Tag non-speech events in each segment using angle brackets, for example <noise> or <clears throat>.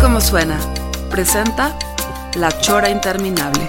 Como suena, presenta La Chora Interminable.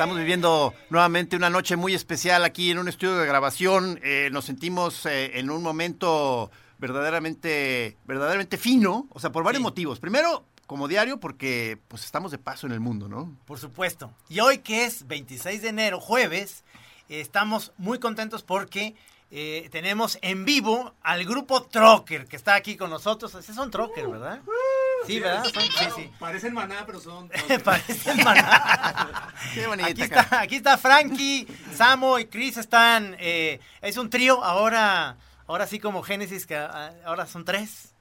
Estamos viviendo nuevamente una noche muy especial aquí en un estudio de grabación. Eh, nos sentimos eh, en un momento verdaderamente, verdaderamente fino, o sea, por varios Sí. motivos. Primero, como diario, porque pues estamos de paso en el mundo, ¿no? Por supuesto. Y hoy que es 26 de enero, jueves, eh, estamos muy contentos porque eh, tenemos en vivo al grupo Trocker que está aquí con nosotros. Ese son Trocker, ¿verdad? Sí, ¿verdad? Son- sí, sí. Parecen maná, pero son. <laughs> Parecen maná. Qué bonita, Aquí cara. está, aquí está Frankie, Samo y Chris están. eh, es un trío, ahora, ahora sí como Génesis, que ah, ahora son tres.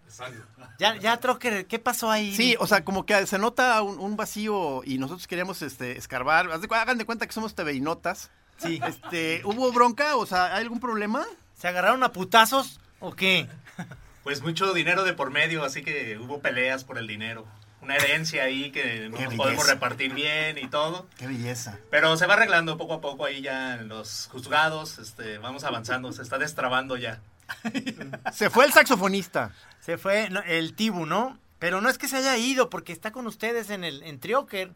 Ya, ya Trocker, ¿qué pasó ahí? Sí, o sea, como que se nota un, un vacío y nosotros queríamos este, escarbar. Hagan de cuenta que somos TVinotas. Sí. Este, ¿Hubo bronca? O sea, ¿hay algún problema? ¿Se agarraron a putazos o qué? Pues mucho dinero de por medio, así que hubo peleas por el dinero. Una herencia ahí que no Qué nos belleza. podemos repartir bien y todo. Qué belleza. Pero se va arreglando poco a poco ahí ya en los juzgados. Este, vamos avanzando, se está destrabando ya. <laughs> Se fue el saxofonista. Se fue no, el Tibu, ¿no? Pero no es que se haya ido, porque está con ustedes en el en Trioker.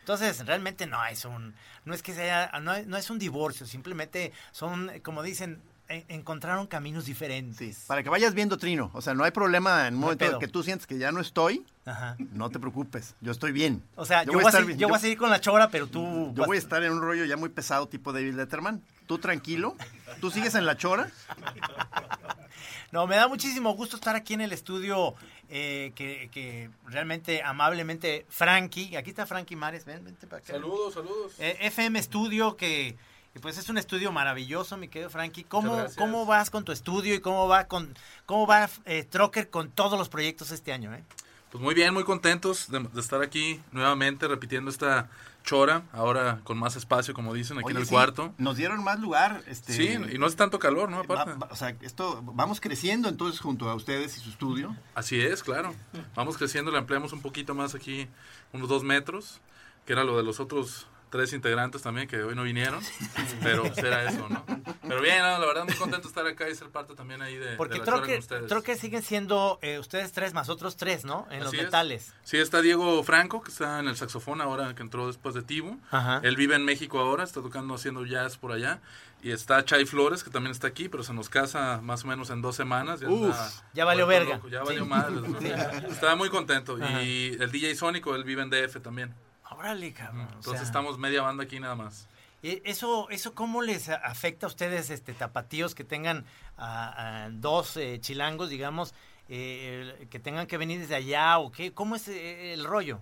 Entonces, realmente no es un, no es que se haya, no, es- no es un divorcio, simplemente son, como dicen, en- encontraron caminos diferentes. Para que vayas viendo, Trino. O sea, no hay problema en un momento pedo. que tú sientes que ya no estoy. Ajá. No te preocupes, yo estoy bien. O sea, yo, voy, a estar seguir, bien. yo voy a seguir con la chora, pero tú... yo vas- voy a estar en un rollo ya muy pesado tipo David Letterman. Tú tranquilo, tú sigues en la chora. No, me da muchísimo gusto estar aquí en el estudio eh, que, que realmente amablemente Frankie, aquí está Frankie Mares, ven, vente para acá. Saludos, saludos. Eh, FM Studio, que, que, pues es un estudio maravilloso, mi querido Frankie. ¿Cómo. ¿Cómo vas con tu estudio y cómo va con cómo va eh, Trocker con todos los proyectos este año? Eh? Pues muy bien, muy contentos de, de estar aquí nuevamente repitiendo esta chora, ahora con más espacio, como dicen, aquí Oye, en el sí, cuarto. Nos dieron más lugar. Este, Sí, y no es tanto calor, ¿no? va- Aparte. va- o sea, esto, vamos creciendo entonces junto a ustedes y su estudio. Así es, claro. Vamos creciendo, le ampliamos un poquito más aquí, unos dos metros, que era lo de los otros tres integrantes también que hoy no vinieron, pero era eso, ¿no? Pero bien, no, la verdad muy contento de estar acá y ser parte también ahí de, Porque de la chora con ustedes. Trocker siguen siendo eh, ustedes tres más otros tres, ¿no? En los es. metales. Sí, está Diego Franco, que está en el saxofón ahora, que entró después de Tibu. Ajá. Él vive en México ahora, está tocando, haciendo jazz por allá. Y está Chay Flores, que también está aquí, pero se nos casa más o menos en dos semanas. Ya, Uf, anda ya valió verga. loco, ya Sí. valió madre. Estaba muy contento. Ajá. Y el DJ Sónico, él vive en DF también. Órale, cabrón. o Entonces sea, estamos media banda aquí nada más. Eso, eso ¿cómo les afecta a ustedes, este, tapatíos, que tengan a, a dos eh, chilangos, digamos, eh, que tengan que venir desde allá o qué? ¿Cómo es eh, el rollo?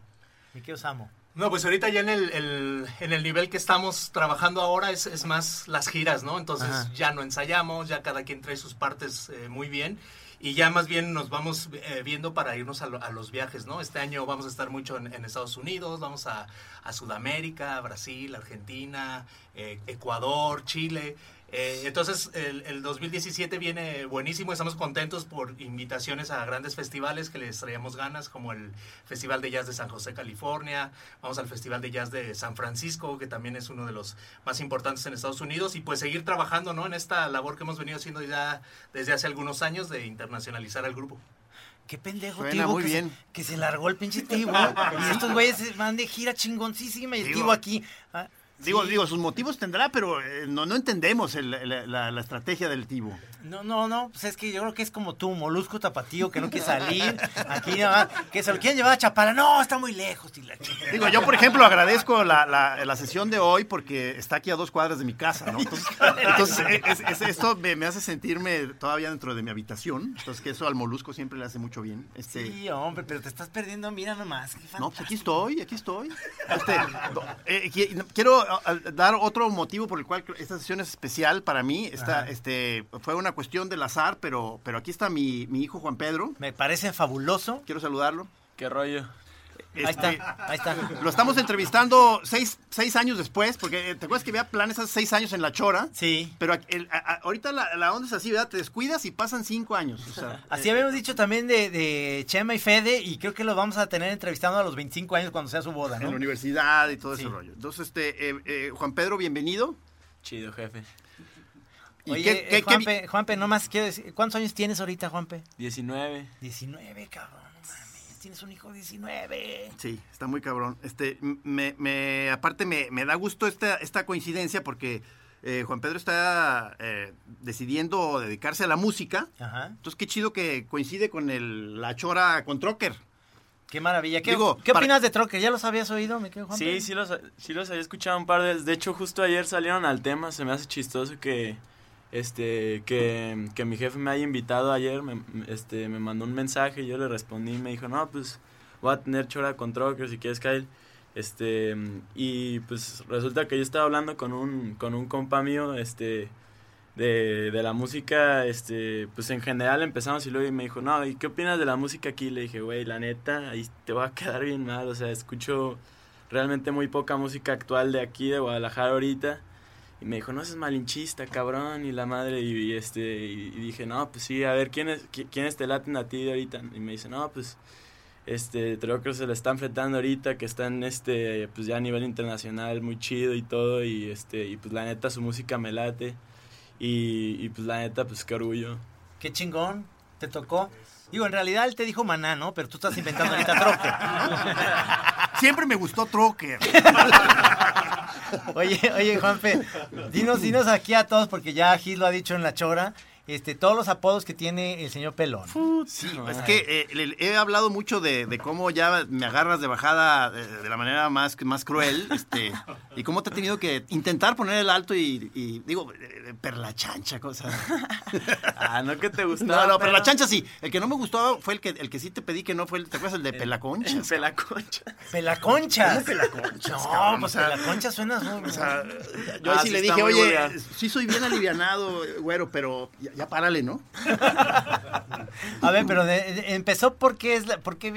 Mi querido Samo. No, pues ahorita ya en el, el- en el nivel que estamos trabajando ahora es, es más las giras, ¿no? Entonces Ajá. ya no ensayamos, ya cada quien trae sus partes eh, muy bien y ya más bien nos vamos eh, viendo para irnos a, lo- a los viajes, ¿no? Este año vamos a estar mucho en, Estados Unidos, vamos a, Sudamérica, Brasil, Argentina, eh, Ecuador, Chile. Eh, entonces el, el 2017 viene buenísimo, estamos contentos por invitaciones a grandes festivales que les traíamos ganas, como el Festival de Jazz de San José, California, vamos al Festival de Jazz de San Francisco, que también es uno de los más importantes en Estados Unidos, y pues seguir trabajando ¿no? en esta labor que hemos venido haciendo ya desde hace algunos años de internacionalizar al grupo. qué pendejo, Suena muy que, bien. Se, que se largó el pinche Tibo. y <laughs> estos güeyes van de gira chingoncísima y el Tibo aquí. ah, Digo, digo, sus motivos tendrá, pero eh, no, no entendemos el- la, la- la estrategia del Tibo. No, no, no, pues es que yo creo que es como tú, molusco tapatío, que no quiere salir. Aquí nada más, que se lo quieren llevar a Chapala. No, está muy lejos. y la. Digo, yo, por ejemplo, agradezco la, la- la sesión de hoy porque está aquí a dos cuadras de mi casa, ¿no? Entonces, entonces, es- es- esto me, me hace sentirme todavía dentro de mi habitación. Entonces, que eso al molusco siempre le hace mucho bien. Este, Sí, hombre, pero te estás perdiendo, mira nomás. No, pues aquí estoy, aquí estoy. Este, eh, qui- quiero dar otro motivo por el cual esta sesión es especial para mí. Esta, este, fue una cuestión del azar, pero, pero aquí está mi, mi hijo Juan Pedro. Me parece fabuloso. Quiero saludarlo. ¿Qué rollo? Ahí Este, está, ahí está. Lo estamos entrevistando seis, seis años después, porque eh, te acuerdas que había planes hace seis años en La Chora. Sí. Pero el- a- a- ahorita la, la onda es así, ¿verdad? Te descuidas y pasan cinco años. o sea, <laughs> Así eh, habíamos dicho también de, de Chema y Fede, y creo que los vamos a tener entrevistando a los 25 años cuando sea su boda, en ¿no? la universidad y todo Sí. ese rollo. Entonces, este, eh, eh, Juan Pedro, bienvenido. Chido, jefe. ¿Y Oye, qué- eh, qué- qué- Juanpe, Juanpe, nomás quiero decir, ¿cuántos años tienes ahorita, Juanpe? 19. 19, cabrón, no mames, tienes un hijo de 19. Sí, está muy cabrón. Este, me, me- aparte me, me da gusto esta, esta coincidencia porque eh, Juan Pedro está eh, decidiendo dedicarse a la música. Ajá, Entonces, qué chido que coincide con el, la chora con Trocker. qué maravilla. ¿Qué, Digo, ¿qué para- opinas de Trocker? ¿Ya los habías oído, me quedo Juanpe? Sí, sí los, sí los había escuchado un par de veces. De hecho, justo ayer salieron al tema. Se me hace chistoso que este que, que mi jefe me haya invitado ayer. Me, este, me mandó un mensaje y yo le respondí. Me dijo, no, pues voy a tener chora con Trocker si quieres, Kyle. Este, y pues resulta que yo estaba hablando con un, con un compa mío, este, de, de la música, este, pues en general empezamos y luego y me dijo, no, ¿y qué opinas de la música aquí? Le dije, güey, la neta, ahí te va a quedar bien mal, o sea, escucho realmente muy poca música actual de aquí, de Guadalajara ahorita. Y me dijo, no seas malinchista, cabrón, y la madre, y, y, este, y, y dije, no, pues sí, a ver, ¿quiénes, qui- ¿quiénes te laten a ti de ahorita? Y me dice, no, pues, este, creo que se le están enfrentando ahorita, que están, este, pues ya a nivel internacional, muy chido y todo, y este, y pues la neta su música me late, y, y pues la neta, pues qué orgullo. Qué chingón, te tocó. Digo, en realidad él te dijo maná, ¿no? Pero tú estás inventando ahorita Trocker. <laughs> Siempre me gustó Trocker. <laughs> Oye, oye, Juanpe, dinos, dinos aquí a todos, porque ya Gil lo ha dicho en la chora, este, todos los apodos que tiene el señor Pelón. Sí, es que eh, he hablado mucho de, de cómo ya me agarras de bajada de, de la manera más, más cruel, <laughs> este, y cómo te he tenido que intentar poner el alto y, y, digo, eh, perla chancha, cosa. <laughs> Ah, no que te No, gustaba. no, pero la chancha sí. El que no me gustaba fue el que, el que sí te pedí que no fue el, ¿te acuerdas? El de pelaconcha. El pelaconcha. Pelaconchas. ¿Cómo pelaconchas, No, cabrón? pues O sea, pelaconchas suena muy... O sea, yo Ah, sí sí le dije, oye, vulgar. sí soy bien alivianado, güero, pero ya, ya párale, ¿no? <laughs> A ver, pero de- de- empezó porque es la, porque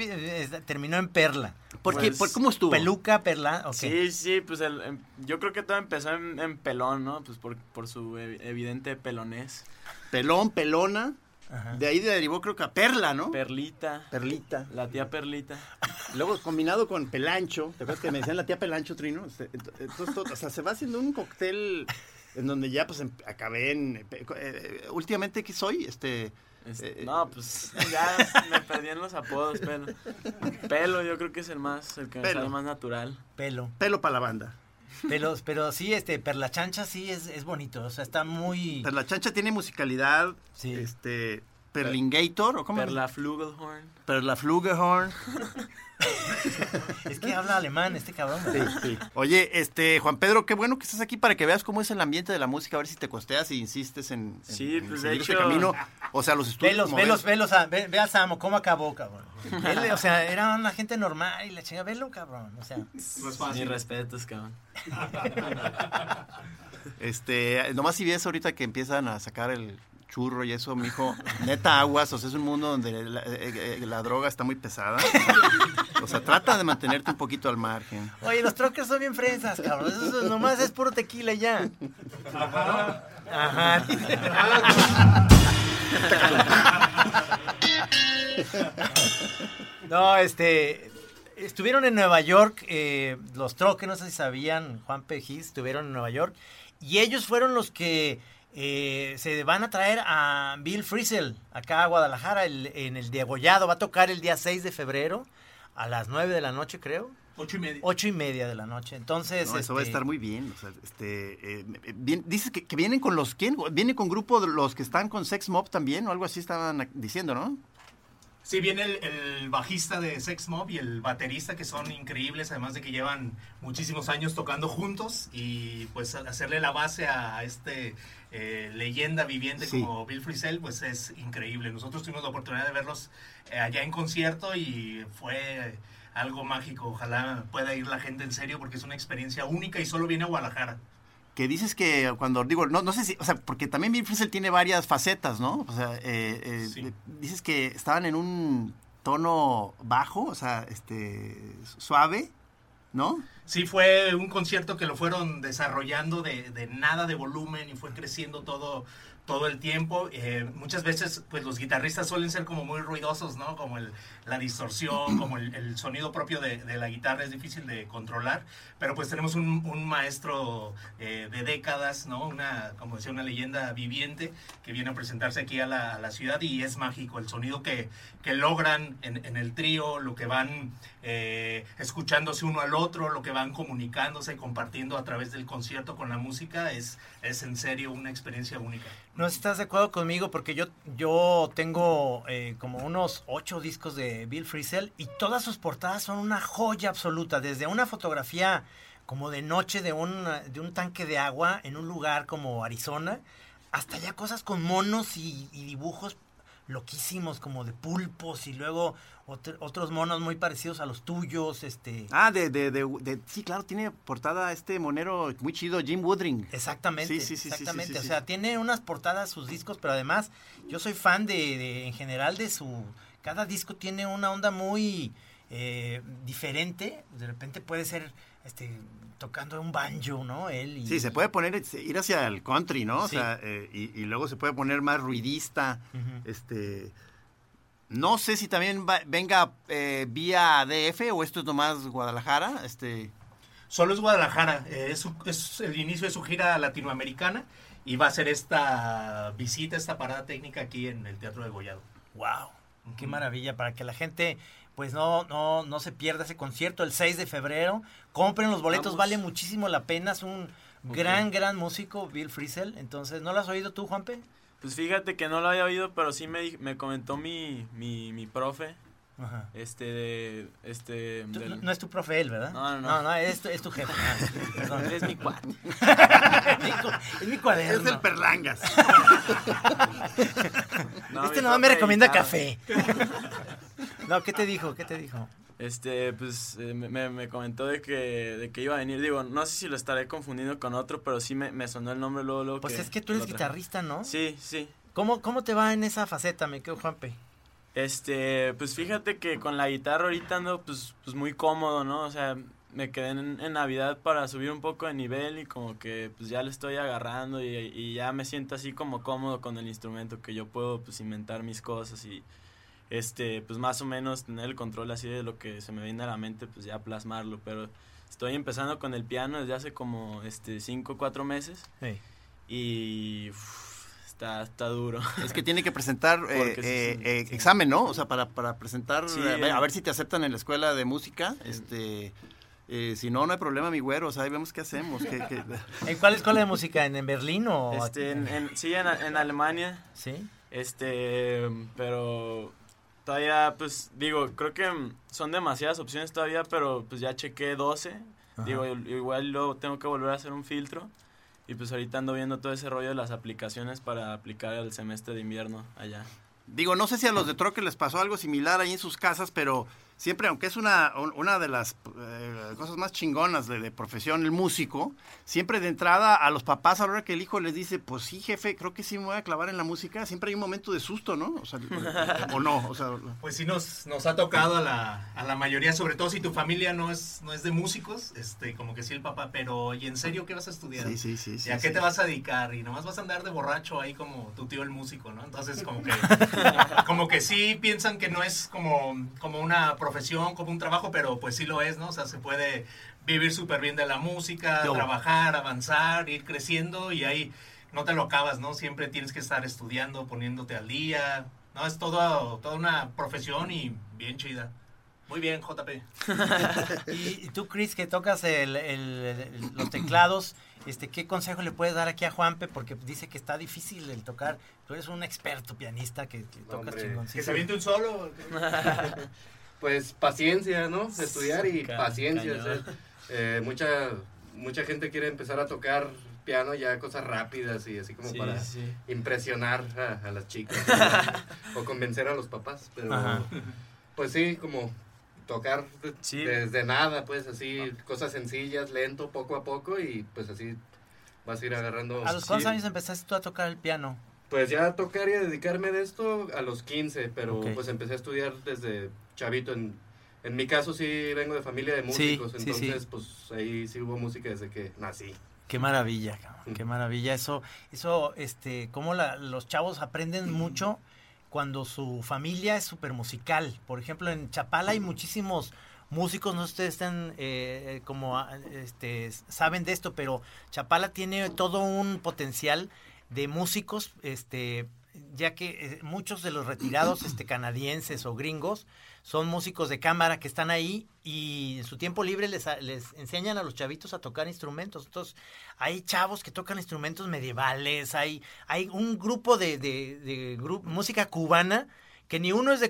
es la- terminó en perla. Porque, Pues, por- ¿Cómo estuvo? Peluca, perla, ok. Sí, sí, pues el, em, yo creo que todo empezó en, en pelón, ¿no? Pues por, por su evi- evidente pelonés. Pelón, pelona. Ajá. De ahí derivó creo que a perla, ¿no? Perlita. Perlita. La tía Perlita. Luego combinado con Pelancho, ¿te acuerdas que me decían la tía Pelancho, Trino? Ent- Entonces, todo- o sea, se va haciendo un cóctel en donde ya pues em- acabé en... eh, eh, últimamente, ¿qué soy? Este... Eh, no, pues <laughs> ya me perdí en los apodos, pelo. Pelo yo creo que es el más, el que Pelo. sale más natural. Pelo. Pelo para la banda. Pero, pero sí, este, perla chancha sí es, es bonito. O sea, está muy... Pero la chancha tiene musicalidad, Sí. este... Perlingator, ¿o cómo? Perla Flugelhorn. Perla. <laughs> Es que habla alemán este cabrón. Sí, sí. Oye, este, Juan Pedro, qué bueno que estás aquí para que veas cómo es el ambiente de la música, a ver si te costeas y insistes en, en- Sí, en pues, de seguir este hecho- camino. O sea, los estudios. Velos, velos, ves. velos, a- ve, ve a Samo, cómo acabó, cabrón. <laughs> Él, o sea, era una gente normal y la chinga, velo, cabrón. O sea, No es Mis fácil. respetos, cabrón. Este, nomás si ves ahorita que empiezan a sacar el churro y eso, mijo, <laughs> neta aguas, o sea, es un mundo donde la, eh, eh, la droga está muy pesada. <laughs> O sea, trata de mantenerte un poquito al margen. oye, los trockers son bien fresas, cabrón. Eso es- nomás es puro tequila ya. Ajá. <laughs> No, este. Estuvieron en Nueva York, eh, los troques, no sé si sabían, Juan Pejís, estuvieron en Nueva York. Y ellos fueron los que eh, se van a traer a Bill Frisell acá a Guadalajara el- en el Degollado. Va a tocar el día 6 de febrero a las 9 de la noche, creo. Ocho y media. Ocho y media de la noche. Entonces, No, eso va a este, estar muy bien. o sea, este, eh, eh, bien- dices que, que vienen con los quién? Vienen con grupo de los que están con Sex Mob también o algo así estaban diciendo, ¿no? Sí, viene el, el bajista de Sex Mob y el baterista que son increíbles, además de que llevan muchísimos años tocando juntos y pues hacerle la base a este eh, leyenda viviente Sí. como Bill Frisell, pues es increíble. Nosotros tuvimos la oportunidad de verlos eh, allá en concierto y fue algo mágico. Ojalá pueda ir la gente en serio porque es una experiencia única y solo viene a Guadalajara. Que dices que cuando digo, no, no sé si, o sea, porque también Bill Frisell tiene varias facetas, ¿no? O sea, eh, eh, Sí. dices que estaban en un tono bajo, o sea, este, suave, ¿no? Sí, fue un concierto que lo fueron desarrollando de, de nada de volumen y fue creciendo todo, todo el tiempo. Eh, muchas veces, pues los guitarristas suelen ser como muy ruidosos, ¿no? Como el, la distorsión, como el, sonido propio de, la guitarra es difícil de controlar. Pero pues tenemos un, maestro eh, de décadas, ¿no? Una, como decía, una leyenda viviente que viene a presentarse aquí a la, ciudad y es mágico. El sonido que, que logran en, en el trío, lo que van eh, escuchándose uno al otro, lo que van comunicándose y compartiendo a través del concierto con la música, es, es en serio una experiencia única. No estás de acuerdo conmigo porque yo, yo tengo eh, como unos ocho discos de Bill Frisell y todas sus portadas son una joya absoluta. Desde una fotografía como de noche de un, de un tanque de agua en un lugar como Arizona, hasta ya cosas con monos y dibujos loquísimos como de pulpos y luego otro- otros monos muy parecidos a los tuyos. este Ah, de, de, de, de- sí, claro, tiene portada este monero muy chido, Jim Woodring. Exactamente, Sí, sí, sí, sí, exactamente. sí, sí, o sea, tiene unas portadas sus discos, pero además yo soy fan de, de- en general de su... Cada disco tiene una onda muy eh, diferente. De repente puede ser este tocando un banjo, ¿no? Él y, Sí, se puede poner, ir hacia el country, ¿no? O Sí. sea, eh, y, y luego se puede poner más ruidista. Este. No sé si también va- venga eh, vía DF o esto es nomás Guadalajara. Este. Solo es Guadalajara, eh, es, su- es el inicio de su gira latinoamericana y va a ser esta visita, esta parada técnica aquí en el Teatro de Gollado. ¡Wow! ¡Qué maravilla! Para que la gente pues no, no, no se pierda ese concierto el 6 de febrero. Compren los boletos, Vamos. vale muchísimo la pena. Es un gran, gran músico, Bill Frisell. Entonces, ¿no lo has oído tú, Juanpe? Pues fíjate que no lo había oído, pero sí me, me comentó mi, mi, mi profe, Ajá. este, de, este, Tú- del- no, no es tu profe él, ¿verdad? No, no, no. No, no, es, tu- es tu jefe. Ah, <laughs> perdón. Él es mi cuate. <laughs> es, mi, cu- es mi cuaderno. Es el Perlangas. <laughs> No, este nomás me recomienda café. <laughs> no, ¿qué te dijo? ¿Qué te dijo? Este, pues eh, me- me, me comentó de que, de que iba a venir. Digo, no sé si lo estaré confundiendo con otro, pero sí me, me sonó el nombre luego, luego Pues es que tú eres guitarrista, ¿no? Sí, sí. ¿Cómo, ¿Cómo te va en esa faceta, me quedo Juanpe? Este, pues fíjate que con la guitarra ahorita ando pues, pues muy cómodo, ¿no? O sea, me quedé en, en Navidad para subir un poco de nivel y como que pues ya le estoy agarrando y, y ya me siento así como cómodo con el instrumento que yo puedo pues inventar mis cosas y este pues más o menos tener el control así de lo que se me viene a la mente pues ya plasmarlo, pero estoy empezando con el piano desde hace como este cinco o cuatro meses Sí. y uf, está, está duro. <laughs> Es que tiene que presentar eh, eh, eh, examen, ¿no? O sea, para, para presentar, Sí, a, ver, eh. a ver si te aceptan en la escuela de música. Este, eh, si no, no hay problema, mi güero. O sea, ahí vemos qué hacemos. qué- qué- <laughs> ¿En cuál escuela de música? ¿En, en Berlín o...? Este, en, en- sí, en, en Alemania. ¿Sí? Este, pero todavía, pues, digo, creo que son demasiadas opciones todavía, pero pues ya chequé 12. Digo, i- igual luego tengo que volver a hacer un filtro. Y pues ahorita ando viendo todo ese rollo de las aplicaciones para aplicar el semestre de invierno allá. Digo, no sé si a los de Troque les pasó algo similar ahí en sus casas, pero siempre, aunque es una, un- una de las eh, cosas más chingonas de, de profesión, el músico, siempre de entrada a los papás, a la hora que el hijo les dice, pues sí, jefe, creo que sí me voy a clavar en la música, siempre hay un momento de susto, ¿no? O sea, <laughs> o no, o sea, Pues sí nos, nos ha tocado a la, a la mayoría, sobre todo si tu familia no es, no es de músicos, este, como que sí el papá, pero ¿y en serio qué vas a estudiar? sí, sí, sí. sí ¿Y a qué sí. te vas a dedicar? Y nomás vas a andar de borracho ahí como tu tío el músico, ¿no? Entonces como que, <laughs> como que sí piensan que no es como, como una profesión, como un trabajo, pero pues sí lo es, ¿no? O sea, se puede vivir súper bien de la música, Yo. trabajar, avanzar, ir creciendo y hay no te lo acabas, ¿no? Siempre tienes que estar estudiando, poniéndote al día. No, es todo, toda una profesión y bien chida. Muy bien, JP. <laughs> y, tú, Chris, que tocas el, el, los teclados, este, ¿qué consejo le puedes dar aquí a Juanpe? Porque dice que está difícil el tocar. Tú eres un experto pianista que, que tocas chingoncito. Que se aviente un solo. <laughs> pues paciencia, ¿no? Estudiar y paciencia. Eh, mucha, mucha gente quiere empezar a tocar piano ya cosas rápidas y así como para impresionar a, las chicas <laughs> o, convencer a los papás. Pero pues sí, como tocar desde nada, pues así, cosas sencillas, lento, poco a poco y pues así vas a ir agarrando. ¿A los cuántos años empezaste tú a tocar el piano? Pues ya tocar y a dedicarme de esto a los 15, pero pues empecé a estudiar desde chavito. En, en mi caso sí vengo de familia de músicos, entonces pues ahí sí hubo música desde que nací. Qué maravilla, qué maravilla. Eso, eso, este, cómo la, los chavos aprenden mucho cuando su familia es súper musical. Por ejemplo, en Chapala hay muchísimos músicos, no sé si ustedes están eh, como ah, este, saben de esto, pero Chapala tiene todo un potencial de músicos, este, ya que eh, muchos de los retirados este, canadienses o gringos son músicos de cámara que están ahí y en su tiempo libre les, les enseñan a los chavitos a tocar instrumentos. Entonces, hay chavos que tocan instrumentos medievales, hay, hay un grupo de, de, música cubana que ni uno es de,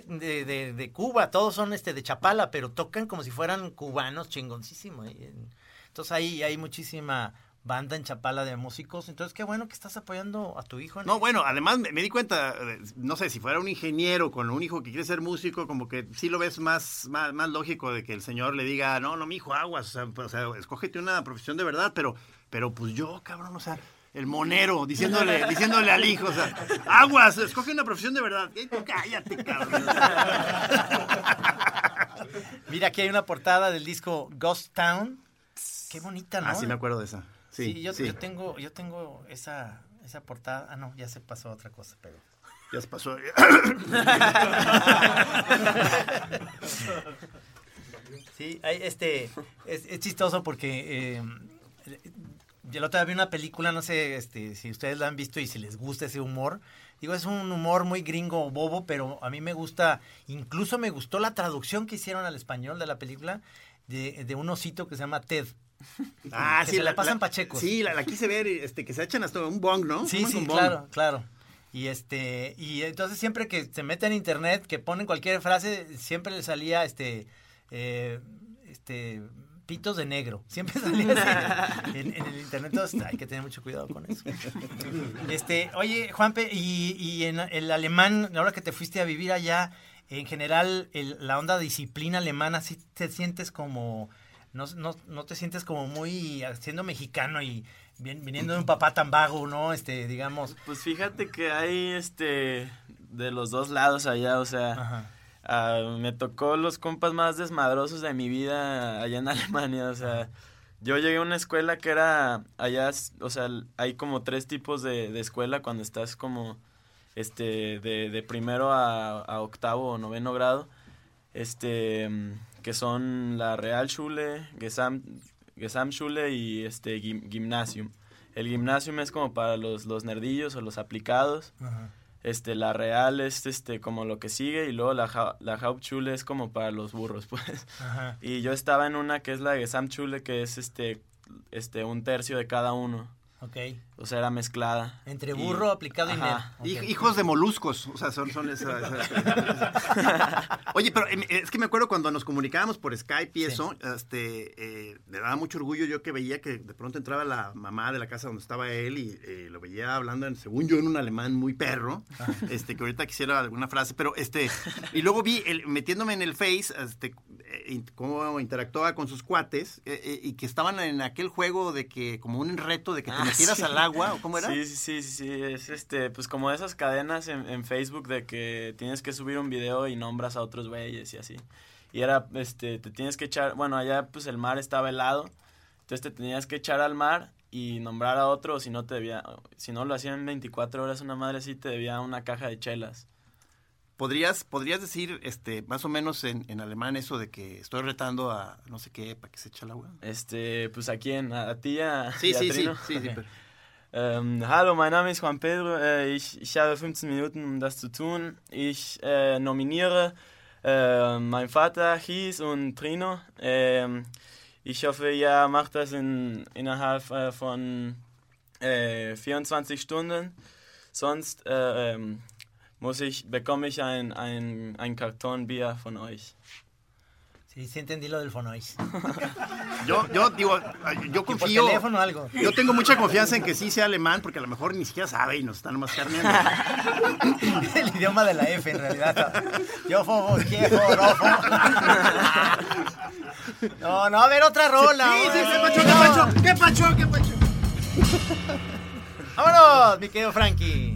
de, Cuba, todos son este de Chapala, pero tocan como si fueran cubanos, chingoncísimo. Entonces ahí hay muchísima banda en Chapala de músicos. Entonces, qué bueno que estás apoyando a tu hijo. No, bueno, además me, di cuenta, eh, no sé, si fuera un ingeniero con un hijo que quiere ser músico, como que sí lo ves más, más, más lógico de que el señor le diga, no, no, mi hijo, aguas, o sea, pues, escógete una profesión de verdad, pero, pero pues yo, cabrón, o sea, el monero, diciéndole, <laughs> diciéndole al hijo, o sea, aguas, escoge una profesión de verdad. cállate, cabrón. Mira, aquí hay una portada del disco Ghost Town. Qué bonita, ¿no? Ah, sí me acuerdo de esa. Sí, yo, yo, tengo, yo tengo esa, esa portada. Ah, no, ya se pasó otra cosa, pero. Ya se pasó. <laughs> sí, hay, este, es, es, chistoso porque eh, yo la otra vez vi una película, no sé este, si ustedes la han visto y si les gusta ese humor. Digo, es un humor muy gringo, bobo, pero a mí me gusta, incluso me gustó la traducción que hicieron al español de la película de, de un osito que se llama Ted. <laughs> Ah, sí, la, pasan pachecos. Sí, la, quise ver, este, que se echan hasta un bong, ¿no? Sí, sí, claro, claro. Y este, y entonces siempre que se mete en internet, que ponen cualquier frase, siempre le salía este, eh, este, pitos de negro. <laughs> Siempre salía así en, el internet. Entonces hay que tener mucho cuidado con eso. <laughs> Este, oye, Juanpe, y, y en el alemán, ahora que te fuiste a vivir allá, en general, la onda disciplina alemana, ¿sí te sientes como no, no, no te sientes como muy siendo mexicano y viniendo de un papá tan vago, ¿no? Este, digamos. Pues fíjate que hay este de los dos lados allá, o sea, ah, me tocó los compas más desmadrosos de mi vida allá en <laughs> Alemania, o sea, yo llegué a una escuela que era allá, o sea, hay como tres tipos de, de escuela cuando estás como este de, de primero a, a octavo o noveno grado. Este que son la Realschule, Gesam, Gesamtschule y este Gymnasium. El Gymnasium es como para los, los nerdillos o los aplicados. Este, la Real es este como lo que sigue y luego la, la Hauptschule es como para los burros, <laughs> pues. Y yo estaba en una que es la Gesamtschule que es este este un tercio de cada uno. Ok. O sea, era mezclada. Entre burro, aplicado y nerd. Hijos de moluscos. O sea, son, son esas. <laughs> Oye, pero em, es que me acuerdo cuando nos comunicábamos por Skype y eso, este, eh, me daba mucho orgullo yo que veía que de pronto entraba la mamá de la casa donde estaba él y eh, lo veía hablando, en, según yo, en un alemán muy perro. Este, que ahorita quisiera alguna frase, pero este. Y luego vi, el, metiéndome en el Face, este, eh, cómo interactuaba con sus cuates y que estaban en aquel juego de que, como un reto de que te ah, metieras al agua, ¿o cómo era? Sí, sí, sí, sí, es este, pues como esas cadenas en, Facebook de que tienes que subir un video y nombras a otros güeyes y así. Y era, este, te tienes que echar, bueno, allá pues el mar estaba helado, entonces te tenías que echar al mar y nombrar a otro, si no te debía, si no lo hacían en 24 horas una madre así, te debía una caja de chelas. ¿Podrías, podrías decir este más o menos en, en, alemán eso de que estoy retando a no sé qué para que se eche el agua? Este, pues aquí en a, ti a, Sí, sí, sí, sí, sí, Ähm, hallo, mein Name ist Juan Pedro. Äh, ich, ich habe 15 Minuten, um das zu tun. Ich äh, nominiere äh, mein Vater, His und Trino. Ähm, ich hoffe, ihr macht das in, innerhalb äh, von 24 Stunden. Sonst ähm, muss ich, bekomme ich ein, ein, ein Karton Bier von euch. Sí, sí entendí lo del Fonois. <laughs> Yo, yo digo, yo confío. Por teléfono algo. Yo tengo mucha confianza en que sí sea alemán, porque a lo mejor ni siquiera sabe y nos están nomás carneando. <laughs> El idioma de la F, en realidad. Yo, fofo, quiero, rofo. <laughs> No, no, a ver otra rola. Sí, sí, qué pacho, qué pacho, qué pacho, qué pacho. Vámonos, mi querido Frankie.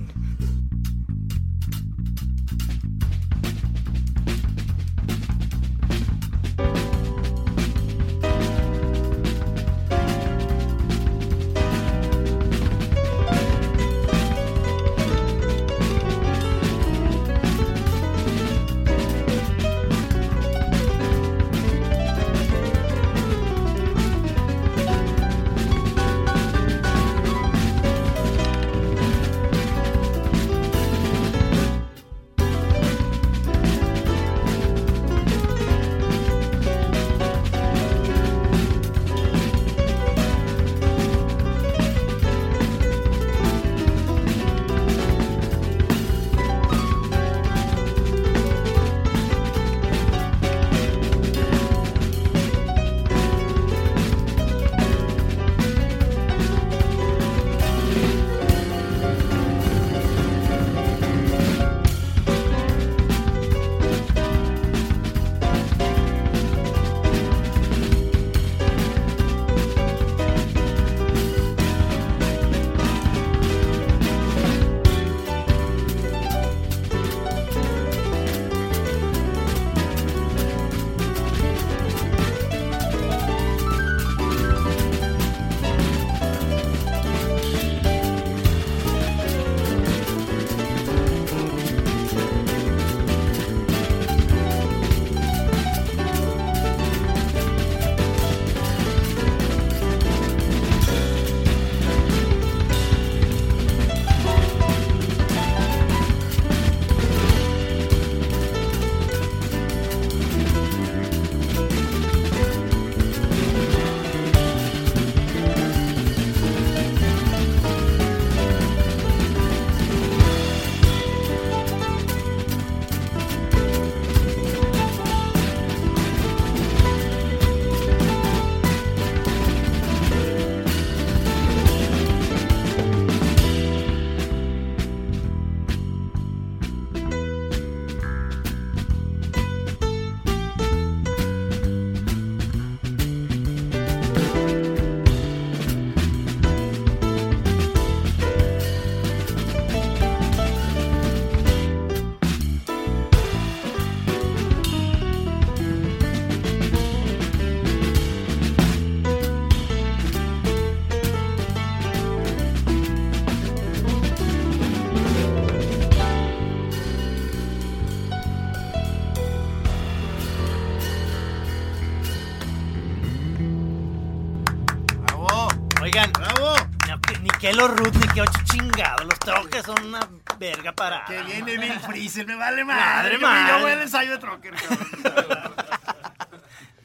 Qué los Ruth ni qué ocho chingados. Los troques son una verga para. Que viene Bill Freezer, me vale madre. madre. madre. Yo voy al ensayo de trocker, <laughs>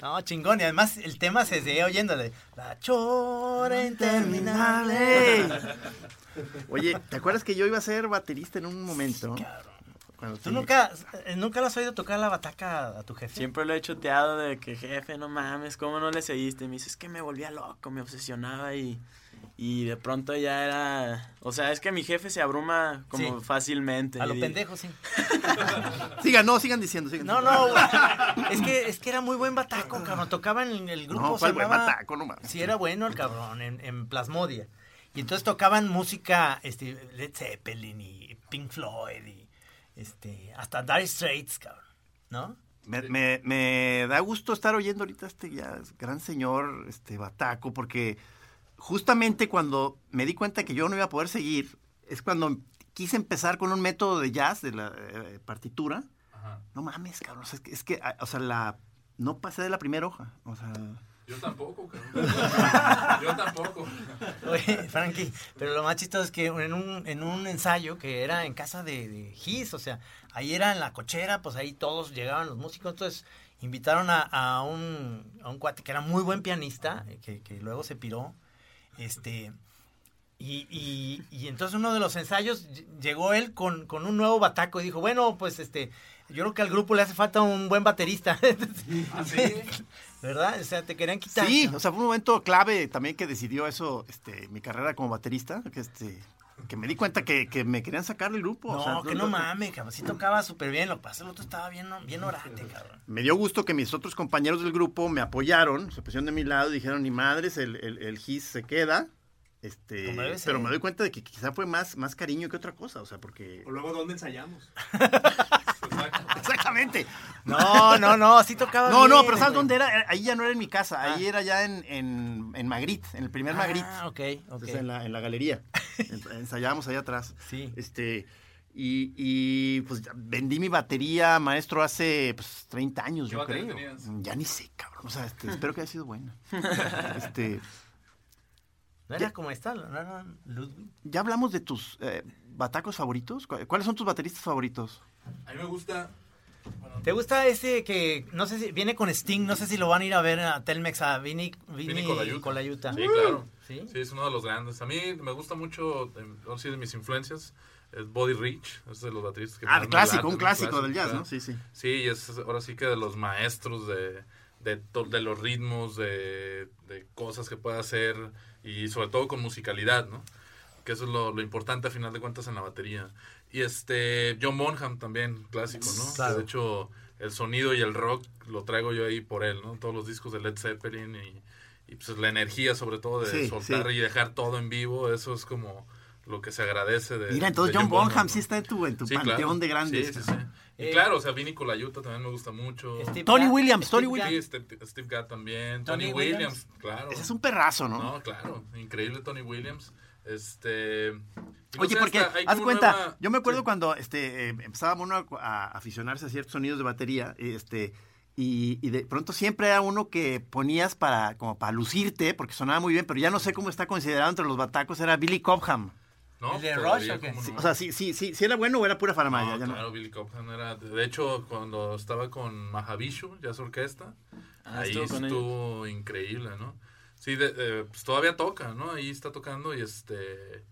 No, chingón. Y además el tema se sigue oyéndole. La chora interminable. <laughs> Oye, ¿te acuerdas que yo iba a ser baterista en un momento? Cuando ¿Tú nunca, eh, nunca le has oído tocar la bataca a tu jefe? Siempre lo he choteado de que, jefe, no mames, ¿cómo no le seguiste? Y me dice, es que me volvía loco, me obsesionaba y y de pronto ya era. O sea, es que mi jefe se abruma como fácilmente. A lo pendejo, sí. <laughs> sigan, no, sigan diciendo. Sigan no, no, es que, es que era muy buen bataco, cabrón. Tocaba en el grupo. No, fue buen bataco, no mames. Sí, era bueno el cabrón, en, en, Plasmodia. Y entonces tocaban música, este, Led Zeppelin y Pink Floyd y este, hasta Dire Straits, cabrón, ¿no? Me, me, me da gusto estar oyendo ahorita este ya gran señor, este, bataco, porque justamente cuando me di cuenta que yo no iba a poder seguir, es cuando quise empezar con un método de jazz, de la eh, partitura. No mames, cabrón. Es que, es que, ah, o sea, la, no pasé de la primera hoja. O sea. Yo tampoco, cabrón. <laughs> Yo tampoco. Frankie. Pero lo más chistoso es que en un, en un ensayo que era en casa de, de Gis, o sea, ahí era en la cochera, pues ahí todos llegaban los músicos, entonces invitaron a, a un, a un cuate que era muy buen pianista, que, que luego se piró, este... Y, y, y entonces uno de los ensayos ll- llegó él con, con un nuevo bataco y dijo, bueno, pues este, yo creo que al grupo le hace falta un buen baterista. <laughs> <laughs> ¿Verdad? O sea, te querían quitar. Sí, o sea, fue un momento clave también que decidió eso, este, mi carrera como baterista, que este, que me di cuenta que, que me querían sacar del grupo. No, o sea, que no mames, cabrón. Sí tocaba súper bien. Lo que pasa el otro estaba bien, bien orante, cabrón. Me dio gusto que mis otros compañeros del grupo me apoyaron, se pusieron de mi lado y dijeron, ni madres, el, el, el GIS se queda. Este, pero me doy cuenta de que quizá fue más, más cariño que otra cosa, o sea, porque... O luego, ¿dónde ensayamos? <laughs> Exactamente. No, no, no, sí tocaba No, no, pero ¿sabes güey. dónde era? Ahí ya no era en mi casa, ahí era ya en, en, en Magritte, en el primer Magritte. Ah, ok, ok. Entonces, en, la, en la galería. <laughs> En- Ensayábamos allá atrás. Sí. Este, y, y, pues ya vendí mi batería, maestro, hace pues, 30 años, ¿Qué yo batería creo. tenías? Ya ni sé, cabrón. O sea, este, espero que haya sido buena. <laughs> Este, ¿No era como esta? ¿No era Ludwig? ya hablamos de tus eh, batacos favoritos. ¿Cu- ¿Cuáles son tus bateristas favoritos? A mí me gusta. ¿Te gusta ese que, no sé si, viene con Sting, no sé si lo van a ir a ver a Telmex, a Vini, Vini, Vini. Colaiuta? Sí, claro. ¿Sí? Sí, es uno de los grandes. A mí me gusta mucho, eh, no sé, de mis influencias, es Body Rich, es de los bateristas que Ah, más clásico, un clásico clásico, del jazz. ¿no? Sí, sí. Sí, y es ahora sí que de los maestros de, de, to- de los ritmos, de, de cosas que puede hacer y sobre todo con musicalidad, ¿no? Que eso es lo, lo importante a final de cuentas en la batería. Y este, John Bonham también, clásico, ¿no? Claro. de hecho, el sonido y el rock lo traigo yo ahí por él, ¿no? Todos los discos de Led Zeppelin y, y pues la energía sobre todo de Sí, soltar sí. y dejar todo en vivo, eso es como lo que se agradece de Mira, entonces de John Bonham ¿no? sí está en tu, en tu Sí, panteón claro. de grandes. Sí, sí, sí. Y Eh, claro, o sea, Vinny Colaiuta también me gusta mucho. Steve Tony Williams, Steve Tony. Sí, Steve, Steve Gadd también. Tony Tony, Williams. Williams, claro. Ese es un perrazo, ¿no? No, claro. Increíble Tony Williams. Este. no Oye, sé, porque, haz cuenta, nueva- yo me acuerdo Sí. cuando este, eh, empezaba uno a, a aficionarse a ciertos sonidos de batería, este, y, y de pronto siempre era uno que ponías para, como para lucirte, porque sonaba muy bien, pero ya no sé cómo está considerado entre los batacos, era Billy Cobham. ¿no? ¿El de Rush o. O sea, sí, sí, sí, sí era bueno o era pura faramaya. No, ya no. claro, Billy Cobham era. De hecho, cuando estaba con Mahavishnu, Jazz Orquesta, Ah, ahí estuvo increíble, ¿no? Sí, de- eh, pues todavía toca, ¿no? Ahí está tocando y este.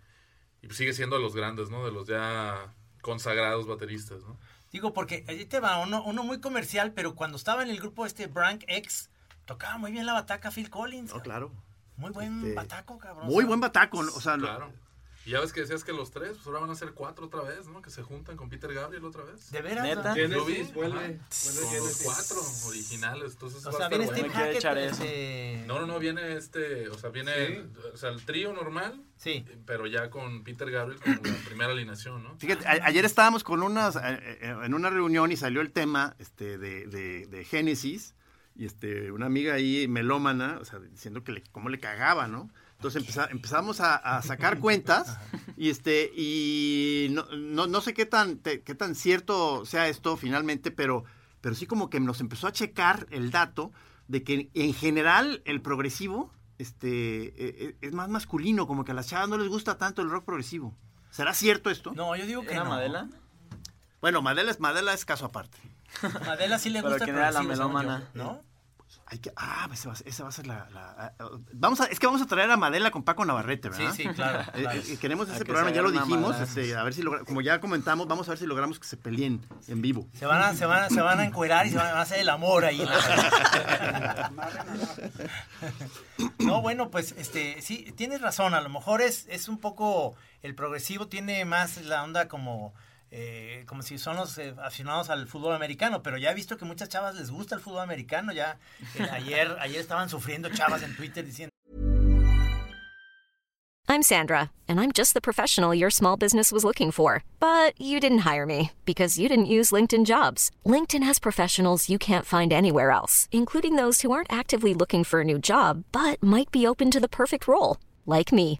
Y pues sigue siendo de los grandes, ¿no? De los ya consagrados bateristas, ¿no? Digo, porque ahí te va uno, uno muy comercial, pero cuando estaba en el grupo este Brank X, tocaba muy bien la bataca Phil Collins. No, cabrón. claro. Muy buen Este, bataco, cabrón. Muy buen bataco, o sea, lo- Claro. Y ya ves que decías que los tres, pues ahora van a ser cuatro otra vez, ¿no? Que se juntan con Peter Gabriel otra vez. ¿De veras? ¿Neta? ¿no? Genesis, vuelve, vuelve Con los Genesis. cuatro originales, entonces O va sea, viene bueno. Steve Me quiero Hackett. echar eso. No, no, no, viene este, o sea, viene, Sí. o sea, el trío normal, Sí. pero ya con Peter Gabriel como la primera alineación, ¿no? Fíjate, a- ayer estábamos con unas, eh, eh, en una reunión y salió el tema este, de, de, de Génesis y este, una amiga ahí melómana, o sea, diciendo que le, cómo le cagaba, ¿no? Entonces empeza- empezamos a, a sacar cuentas <laughs> y este y no, no, no sé qué tan te- qué tan cierto sea esto finalmente, pero pero sí como que nos empezó a checar el dato de que en general el progresivo este eh, eh, es más masculino, como que a las chavas no les gusta tanto el rock progresivo. ¿Será cierto esto? No, yo digo que ¿Era no. Madela? Bueno, Madela es, Madela es caso aparte. <laughs> Madela sí le Pero gusta ¿quién era la melómana? ¿No? Hay que, ah, esa va, a ser- esa va a ser la, la- ah, vamos a, es que vamos a traer a Madela con Paco Navarrete, Sí, ¿verdad? sí, claro. <laughs> Eh, claro. eh, queremos ese que programa, ya lo dijimos, este, a ver si logra- como ya comentamos, vamos a ver si logramos que se peleen en vivo. Se van a, se van a, se van a encuerar y se van a hacer el amor ahí. <laughs> no, bueno, pues este, sí, tienes razón, a lo mejor es, es un poco, el progresivo tiene más la onda como, eh, como si son los eh, aficionados al fútbol americano, pero ya he visto que muchas chavas les gusta el fútbol americano, ya eh, <laughs> ayer, ayer estaban sufriendo chavas en Twitter diciendo I'm Sandra, and I'm just the professional your small business was looking for. But you didn't hire me because you didn't use LinkedIn jobs. LinkedIn has professionals you can't find anywhere else, including those who aren't actively looking for a new job but might be open to the perfect role, like me.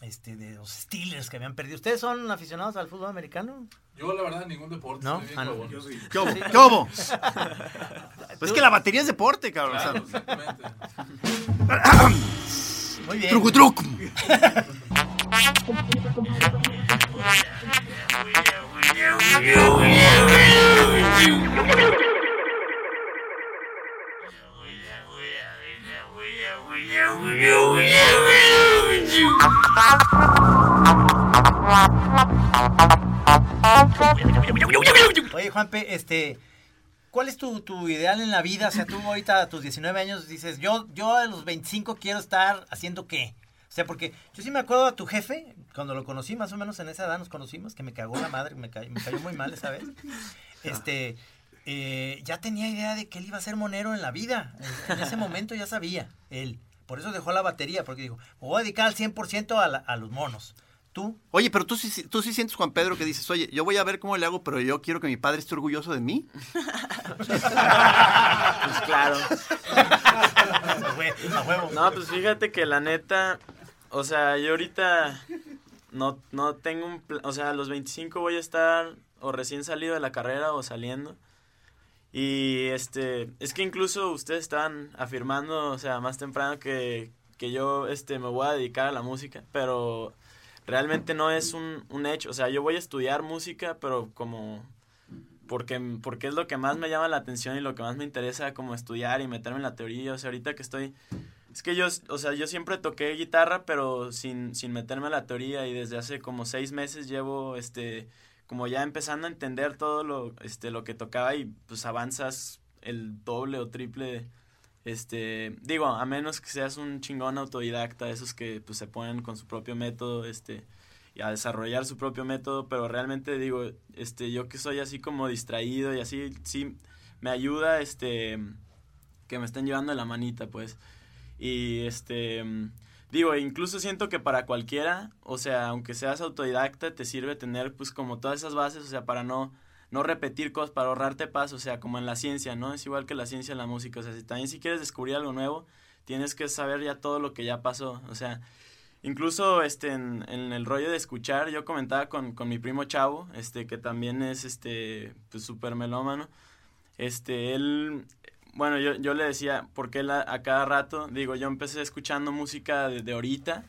este, de los Steelers que habían perdido. ¿Ustedes son aficionados al fútbol americano? Yo, la verdad, ningún deporte. ¿No? Ah. <laughs> Pues es que la batería es deporte, cabrón. Claro, exactamente. Muy bien. truco, truco. <laughs> Oye, Juanpe, este, ¿cuál es tu, ideal en la vida? O sea, tú ahorita a tus 19 años dices, yo, yo a los 25 quiero estar haciendo qué. O sea, porque yo sí me acuerdo a tu jefe, cuando lo conocí, más o menos en esa edad nos conocimos, que me cagó la madre, me cayó, muy mal esa vez. Este, eh, ya tenía idea de que él iba a ser monero en la vida. En ese momento ya sabía, él. Por eso dejó la batería, porque dijo, me voy a dedicar al 100% a, la- a los monos. ¿Tú? Oye, pero tú sí, tú sí sientes, Juan Pedro, que dices, oye, yo voy a ver cómo le hago, pero yo quiero que mi padre esté orgulloso de mí. <laughs> Pues claro. A huevo. No, pues fíjate que la neta, o sea, yo ahorita no, no tengo un plan, o sea, a los 25 voy a estar o recién salido de la carrera o saliendo. Y este, es que incluso ustedes estaban afirmando, o sea, más temprano que, que yo este, me voy a dedicar a la música, pero realmente no es un, un hecho. O sea, yo voy a estudiar música, pero como porque, porque es lo que más me llama la atención y lo que más me interesa como estudiar y meterme en la teoría. O sea, ahorita que estoy... Es que yo, o sea, yo siempre toqué guitarra, pero sin, sin meterme a la teoría y desde hace como seis meses llevo, este, como ya empezando a entender todo lo, este, lo que tocaba y pues avanzas el doble o triple, este, digo, a menos que seas un chingón autodidacta, esos que pues se ponen con su propio método, este, y a desarrollar su propio método, pero realmente digo, este, yo que soy así como distraído y así, sí, me ayuda, este, que me estén llevando la manita, pues. Y este, digo, incluso siento que para cualquiera, o sea, aunque seas autodidacta, te sirve tener pues como todas esas bases, o sea, para no, no repetir cosas, para ahorrarte paso, o sea, como en la ciencia, ¿no? Es igual que la ciencia en la música, o sea, si también si quieres descubrir algo nuevo, tienes que saber ya todo lo que ya pasó, o sea, incluso este en, en el rollo de escuchar, yo comentaba con, con mi primo Chavo, este, que también es este, pues súper melómano, este, él, bueno, yo, yo le decía, porque él a, cada rato, digo, yo empecé escuchando música de, ahorita,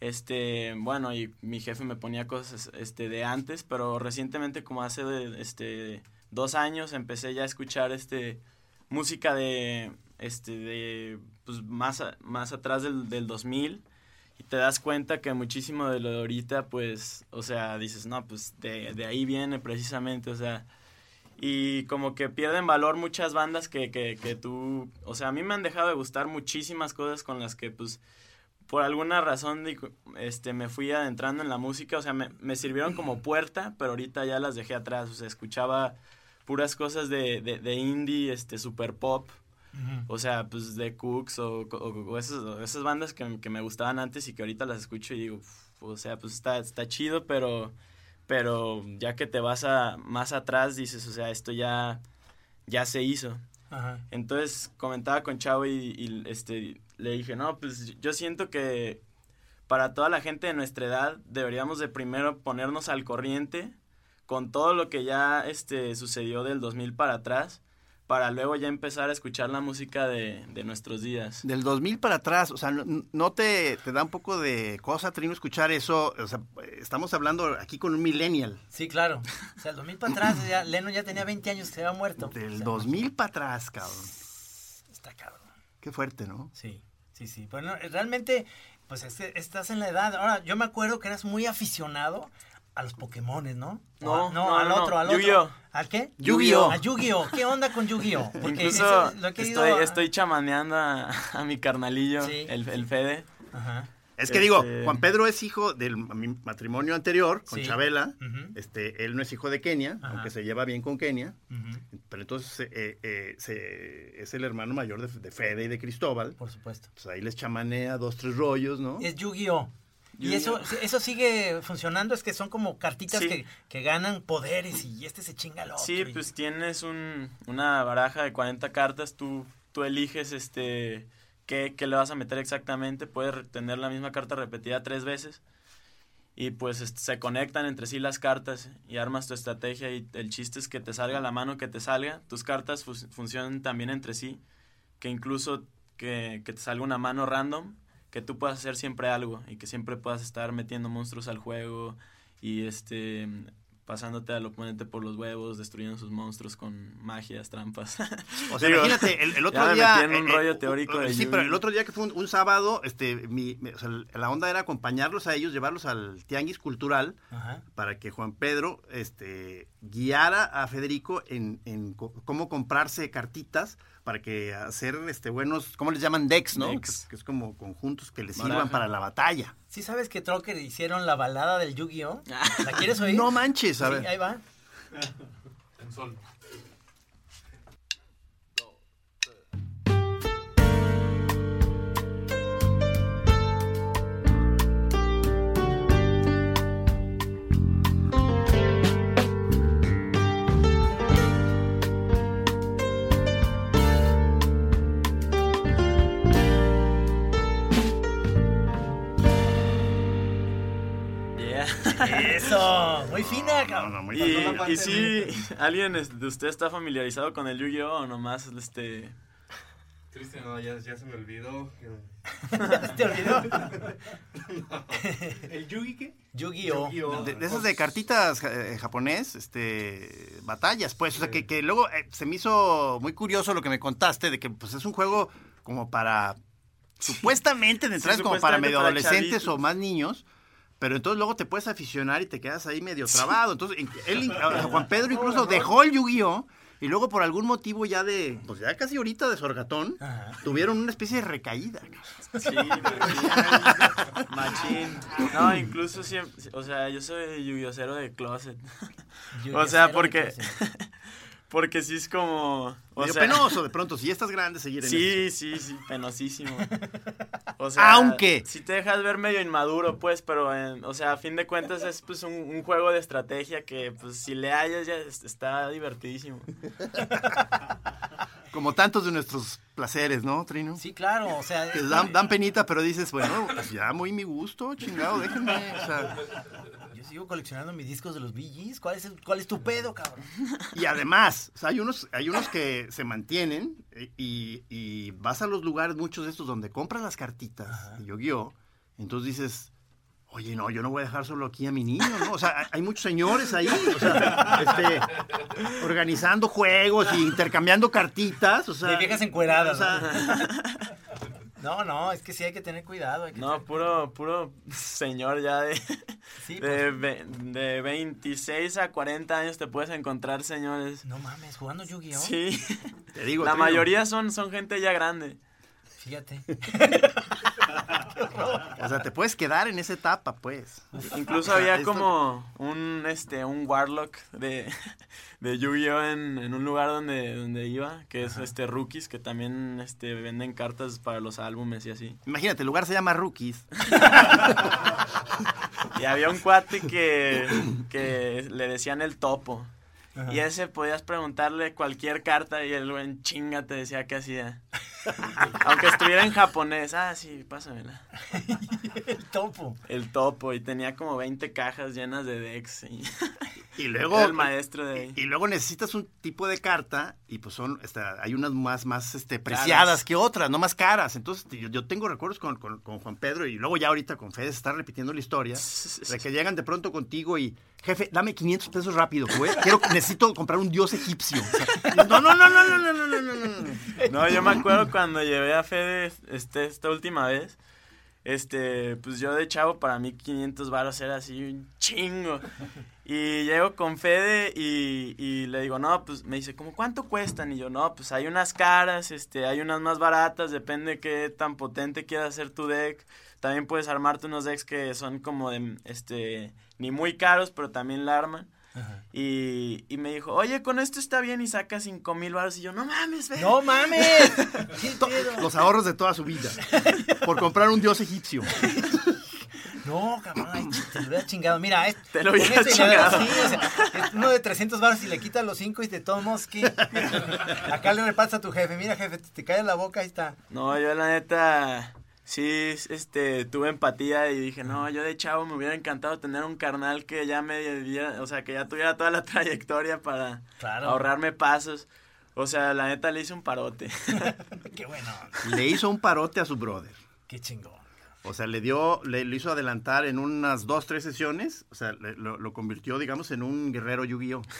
este, bueno, y mi jefe me ponía cosas, este, de antes, pero recientemente, como hace, este, dos años, empecé ya a escuchar, este, música de, este, de, pues, más, más atrás del, del 2000, y te das cuenta que muchísimo de lo de ahorita, pues, o sea, dices, no, pues, de, de ahí viene precisamente, o sea, y como que pierden valor muchas bandas que, que, que tú, o sea, a mí me han dejado de gustar muchísimas cosas con las que pues por alguna razón este me fui adentrando en la música, o sea, me, me sirvieron como puerta, pero ahorita ya las dejé atrás, o sea, escuchaba puras cosas de, de, de indie, este, super pop, o sea, pues de Cooks o, o- o esas, esas bandas que, que me gustaban antes y que ahorita las escucho y digo, "Uf, o sea, pues está, está chido, pero pero ya que te vas a más atrás dices, o sea, esto ya ya se hizo. Ajá. Entonces comentaba con Chavo y, y, este le dije, "No, pues yo siento que para toda la gente de nuestra edad deberíamos de primero ponernos al corriente con todo lo que ya este sucedió del 2000 para atrás para luego ya empezar a escuchar la música de, de nuestros días. Del 2000 para atrás, o sea, no, no te, te da un poco de cosa, Trino, escuchar eso. O sea, estamos hablando aquí con un millennial. Sí, claro. O sea, el 2000 para atrás, ya, Lennon ya tenía 20 años que se había muerto. Del O sea, 2000 para atrás, cabrón. Está cabrón. Qué fuerte, ¿no? Sí, sí, sí. Pero no, realmente, pues es que estás en la edad. Ahora, yo me acuerdo que eras muy aficionado a los Pokémones, ¿no? No, a- no, al no, otro, al Yu-Gi-Oh. otro. ¿Al qué? Yu-Gi-Oh. A Yu-Gi-Oh. ¿Qué onda con Yu-Gi-Oh? <laughs> Porque Incluso eso lo he querido- estoy, estoy chamaneando a, <laughs> a mi carnalillo, Sí, el, el Fede. Ajá. Es que digo, Este- Juan Pedro es hijo del mi matrimonio anterior con Sí. Chabela. Este, él no es hijo de Kenia, Ajá. aunque se lleva bien con Kenia. Pero entonces eh, eh, se- es el hermano mayor de, de Fede y de Cristóbal. Por supuesto. Pues ahí les chamanea dos, tres rollos, ¿no? Es Yu-Gi-Oh. Y eso, eso sigue funcionando, es que son como cartitas Sí. que, que ganan poderes y este se chinga al otro. Sí, y- pues tienes un, una baraja de 40 cartas, tú, tú eliges este qué, qué le vas a meter exactamente. Puedes tener la misma carta repetida tres veces y pues se conectan entre sí las cartas y armas tu estrategia y el chiste es que te salga la mano que te salga. Tus cartas funcionan también entre sí, que incluso que, que, te salga una mano random, que tú puedas hacer siempre algo y que siempre puedas estar metiendo monstruos al juego y este pasándote al oponente por los huevos, destruyendo sus monstruos con magias, trampas. O sea, <laughs> imagínate, el, otro día... un eh, rollo teórico de Sí, pero el otro día que fue un, sábado, este, mi, o sea, la onda era acompañarlos a ellos, llevarlos al tianguis cultural, para que Juan Pedro este, guiara a Federico en, en cómo comprarse cartitas para que hacer este buenos, ¿cómo les llaman? Decks, ¿no? Que, es como conjuntos que les sirvan para la batalla. ¿Sí sabes que Trocker hicieron la balada del Yu-Gi-Oh? ¿La quieres oír? No manches, a ver. ahí va. En sol. Eso, muy fina, cabrón. muy y, y si alguien de usted está familiarizado con el Yu-Gi-Oh o nomás este Triste, no, ya, ya se me olvidó. <laughs> ¿Te olvidó? <laughs> ¿El Yugi qué? Yu-Gi-Oh! de, esas de cartitas eh, japonés, este, batallas, pues. O sea, que, que luego eh, se me hizo muy curioso lo que me contaste, de que pues es un juego como para, supuestamente, de entrada como para medio adolescentes o más niños. Pero entonces luego te puedes aficionar y te quedas ahí medio trabado. Entonces, él, <laughs> Juan Pedro incluso dejó el Yu-Gi-Oh! Y luego por algún motivo ya de, pues ya casi ahorita de sorgatón, tuvieron una especie de recaída. Sí, <laughs> machín. No, incluso siempre, o sea, yo soy yu de closet. o sea, porque <laughs> porque sí es como. O sea, penoso de <laughs> pronto, si ya estás grande, seguir en Sí, sí, sí, penosísimo. O sea, Aunque. Si te dejas ver medio inmaduro, pues, pero, o sea, a fin de cuentas es pues un, juego de estrategia que, pues, si le hayas ya está divertidísimo. <laughs> Como tantos de nuestros placeres, ¿no, Trino? Sí, claro, o sea... Que dan, dan penita, pero dices, bueno, pues ya muy mi gusto, chingado, déjenme, o sea sigo coleccionando mis discos de los VGs. ¿Cuál es, cuál es tu pedo, cabrón? <laughs> Y además, hay unos, hay unos que se mantienen eh, y, vas a los lugares, muchos de estos, donde compras las cartitas de Yu-Gi-Oh! Entonces dices, oye, no, yo no voy a dejar solo aquí a mi niño, ¿no? O sea, hay muchos señores ahí, o sea, este, organizando juegos y intercambiando cartitas, o sea. De viejas encueradas. O sea, No, <laughs> no, es que sí hay que tener cuidado. no, puro, puro señor ya de, de, de, 26 a 40 años te puedes encontrar, señores. No mames, jugando Yu-Gi-Oh. Sí. Te digo, La mayoría son, son gente ya grande. Fíjate. <laughs> o sea, te puedes quedar en esa etapa, pues. Incluso había como un este un Warlock de, <laughs> de Yu-Gi-Oh en, un lugar donde, donde iba, que es este Rookies, que también este venden cartas para los álbumes y así. Imagínate, el lugar se llama Rookies. <laughs> y había un cuate que, que le decían el topo. Y ese podías preguntarle cualquier carta y el buen chinga te decía qué hacía. Aunque estuviera en japonés. Ah, sí, pásamela. <laughs> el topo. El topo. Y tenía como 20 cajas llenas de decks. Y, <laughs> luego. el maestro de Y, luego necesitas un tipo de carta. Y pues son. hay unas más, más este, preciadas que otras, no más caras. Entonces, yo, tengo recuerdos con, Juan Pedro. Y luego ya ahorita con Fede se está repitiendo la historia. <laughs> de que llegan de pronto contigo y. Jefe, dame 500 pesos rápido, güey. Quiero, necesito comprar un dios egipcio. no, no, no, no, no, no, no, no, no. No, yo me acuerdo cuando llevé a Fede este, esta última vez, este, pues yo de chavo para mí 500 varos era así un chingo. Y llego con Fede y, le digo, no, pues me dice, ¿cómo cuánto cuestan? Y yo, no, pues hay unas caras, este, hay unas más baratas, depende de qué tan potente quieras hacer tu deck. También puedes armarte unos decks que son como de, este, ni muy caros, pero también la arman. Y, y, me dijo, oye, con esto está bien y saca cinco mil baros. Y yo, no mames, ve. No mames. <laughs> Los ahorros de toda su vida. Por comprar un dios egipcio. <laughs> No, cabrón, te lo hubiera chingado. Mira, es, Te lo con hubiera este le das- chingado. sí, o sea, es uno de 300 baros y le quitas los 5 y te tomos que <laughs> acá le repartes a tu jefe. Mira, jefe, te, te cae la boca, ahí está. No, yo la neta sí este tuve empatía y dije, "No, yo de chavo me hubiera encantado tener un carnal que ya me diera, o sea, que ya tuviera toda la <laughs> trayectoria para Claro. ahorrarme pasos." O sea, la neta le hice un parote. <laughs> Qué bueno, Le hizo un parote a su brother. qué chingón. O sea, le dio, le, le hizo adelantar en unas dos, tres sesiones. O sea, le- lo, lo convirtió, digamos, en un guerrero Yu-Gi-Oh! <laughs>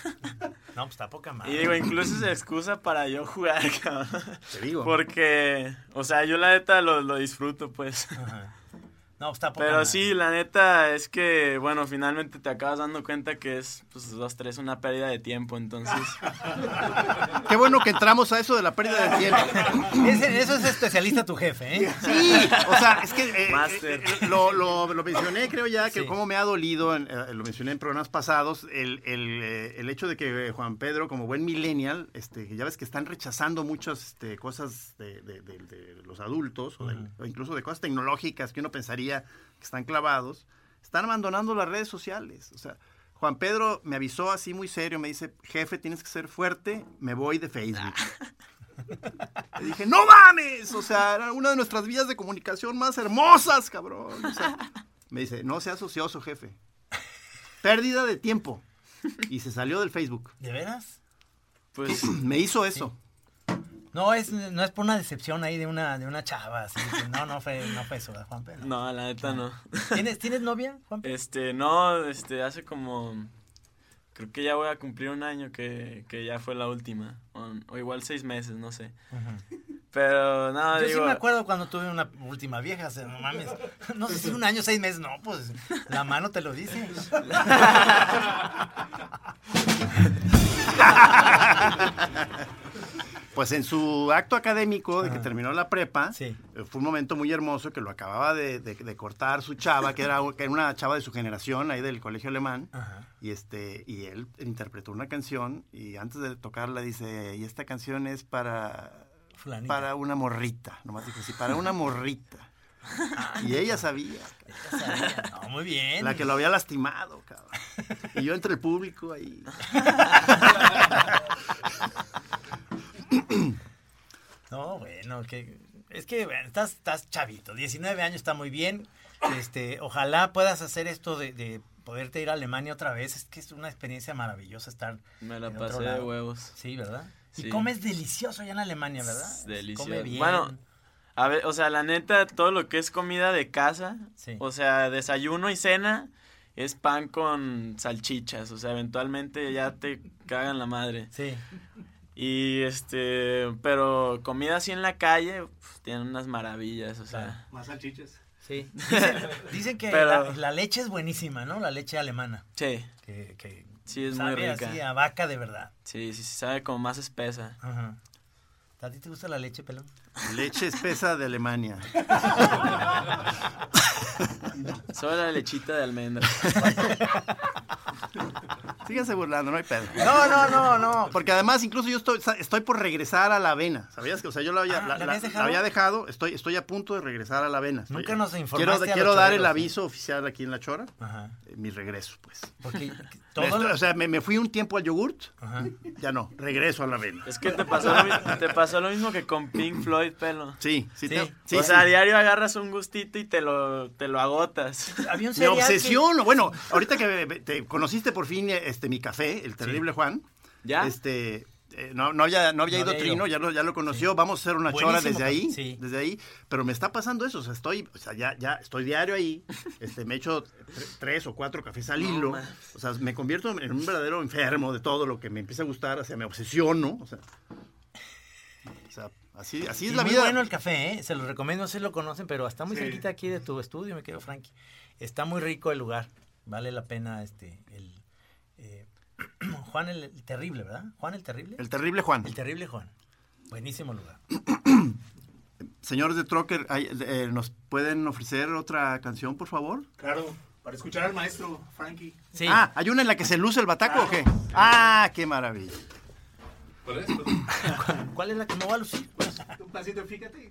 No, pues está poca madre. y digo, incluso es excusa para yo jugar, cabrón. Te digo. Porque, o sea, yo la neta lo, lo disfruto, pues. Ajá. No, está poca Pero madre. sí, la neta es que, bueno, finalmente te acabas dando cuenta que es, pues, dos, tres, una pérdida de tiempo, entonces... <laughs> Qué bueno que entramos a eso de la pérdida de tiempo. <laughs> Ese- eso es especialista tu jefe, ¿eh? Sí, o sea, es que eh, Máster. eh, eh, lo, lo- lo mencioné, creo ya, que Sí. como me ha dolido, en- eh, lo mencioné en programas pasados, el, el, eh, el hecho de que Juan Pedro, como buen millennial, este, ya ves que están rechazando muchas este, cosas de, de- de- de los adultos, o, del- o incluso de cosas tecnológicas que uno pensaría que están clavados, están abandonando las redes sociales. O sea, Juan Pedro me avisó así muy serio, me dice, jefe, tienes que ser fuerte, me voy de Facebook. Le dije, no mames, o sea, era una de nuestras vías de comunicación más hermosas, cabrón. O sea, me dice, no seas ocioso, jefe. Pérdida de tiempo. Y se salió del Facebook. ¿De veras? Pues, Me hizo eso. No es, no es por una decepción ahí de una, de una chava. así que no, no fue, no fue eso, ¿verdad, Juan Pedro? no, la neta no. ¿Tienes, ¿Tienes novia, Juan Pedro? Este, no, este, hace como... Creo que ya voy a cumplir un año que, que ya fue la última. O, o igual seis meses, no sé. Pero, no, Yo digo... sí me acuerdo cuando tuve una última vieja, o sea, no mames. No sé si un año, seis meses, no, pues la mano te lo dice. <laughs> Pues en su acto académico de que Ajá. terminó la prepa, Sí. eh, fue un momento muy hermoso que lo acababa de, de- de cortar su chava, que era, que era una chava de su generación, ahí del colegio alemán. Ajá. Y este y él interpretó una canción y antes de tocarla dice, y esta canción es para para una morrita, nomás dijo así, para una <laughs> morrita. Y ella sabía, No, muy bien. la que lo había lastimado, cabrón. Y yo entre el público ahí. <laughs> No, bueno, que es que bueno, estás, estás chavito, 19 años está muy bien. Este, ojalá puedas hacer esto de, de poderte ir a Alemania otra vez. Es que es una experiencia maravillosa estar. Me la en otro pasé de huevos. Sí, ¿verdad? Y comes delicioso allá en Alemania, ¿verdad? Es delicioso. Come bien. Bueno, A ver, o sea, la neta, todo lo que es comida de casa, Sí. o sea, desayuno y cena, es pan con salchichas, o sea, eventualmente ya te cagan la madre. Sí. Y este, pero comida así en la calle, uf, tienen unas maravillas, o sea. Más salchichas. Sí. <laughs> Dicen, dicen que Pero- la, la leche es buenísima, ¿no? La leche alemana. Sí, Que, que sí, es muy rica. así a vaca de verdad. Sí, sí, sí, sabe como más espesa. Ajá. ¿A ti te gusta la leche, pelón? Leche espesa de Alemania. <laughs> Solo la lechita de almendra. <laughs> Síganse burlando, no hay pedo. No, no, no, no. Porque además, incluso yo estoy, estoy por regresar a la avena. ¿Sabías que? O sea, yo la había, Ah, la, ¿la la- habías la dejado? había dejado. Estoy, estoy a punto de regresar a la avena. Estoy- Nunca nos informaste Quiero, a los quiero dar el choreros, aviso oficial aquí en La Chora. Ajá. eh, Mi regreso, pues. Porque <laughs> todo estoy- lo- o sea, me, me fui un tiempo al yogurt. Ajá. Ya no, regreso a la avena. Es que te pasó lo, mi- te pasó lo mismo que con Pink Floyd, pelo. Sí, sí, Sí. te- sí, o sí. sea, a diario agarras un gustito y te lo, te lo agotas. Había un Me que- obsesiono. Bueno, <laughs> ahorita que te conociste por fin este mi café, el terrible Juan. ¿Ya? Este, eh, no, no había, no había No ido había Trino, ido. ya lo, ya lo conoció. Vamos a hacer una chora desde ahí. sí. Desde ahí. Pero me está pasando eso. O sea, estoy, o sea, ya, ya estoy diario ahí. Este, me echo tre- tres o cuatro cafés al hilo. o sea, me convierto en un verdadero enfermo de todo lo que me empieza a gustar. O sea, me obsesiono. O sea, o sea así, así es Y la muy vida. bueno el café, ¿eh? Se lo recomiendo, no sé si lo conocen, pero está muy Sí. cerquita aquí de tu estudio, me quedo Frankie. Está muy rico el lugar. Vale la pena este el eh, <clears throat> Juan el, el terrible, ¿verdad? Juan el terrible. El terrible Juan. El terrible Juan. Buenísimo lugar. <clears throat> Señores de Trocker, eh, ¿nos pueden ofrecer otra canción, por favor? Claro, para escuchar al maestro Frankie. Sí. Ah, ¿hay una en la que se luce el bataco o qué? Ah, qué maravilla. ¿Cuál es? <laughs> ¿Cuál es la que no va a lucir? Un pasito, fíjate.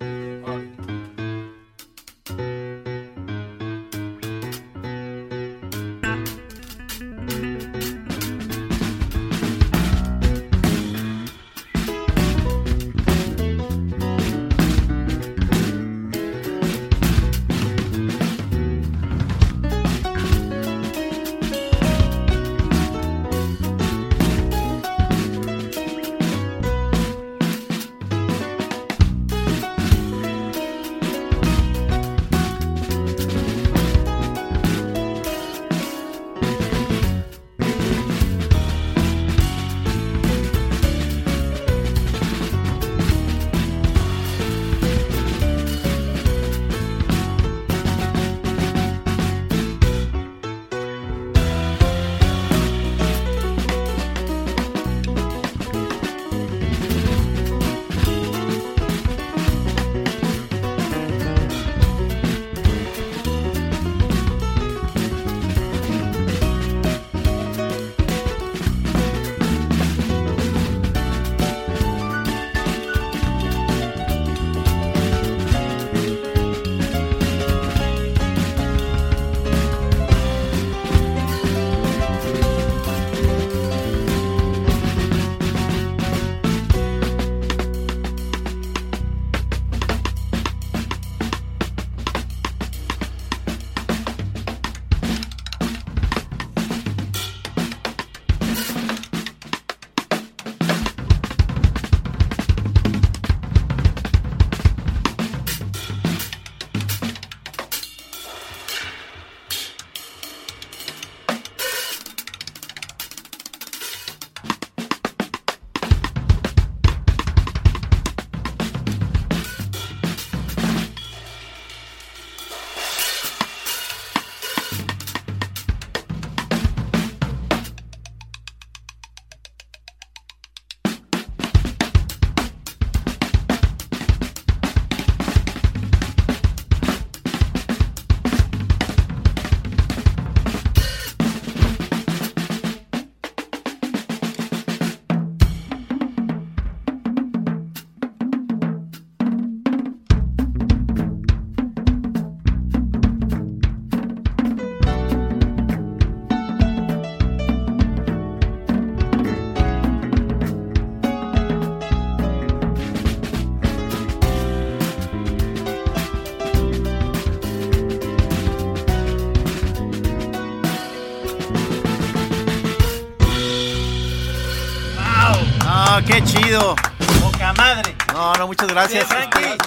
Muchas gracias. Sí, Frankie.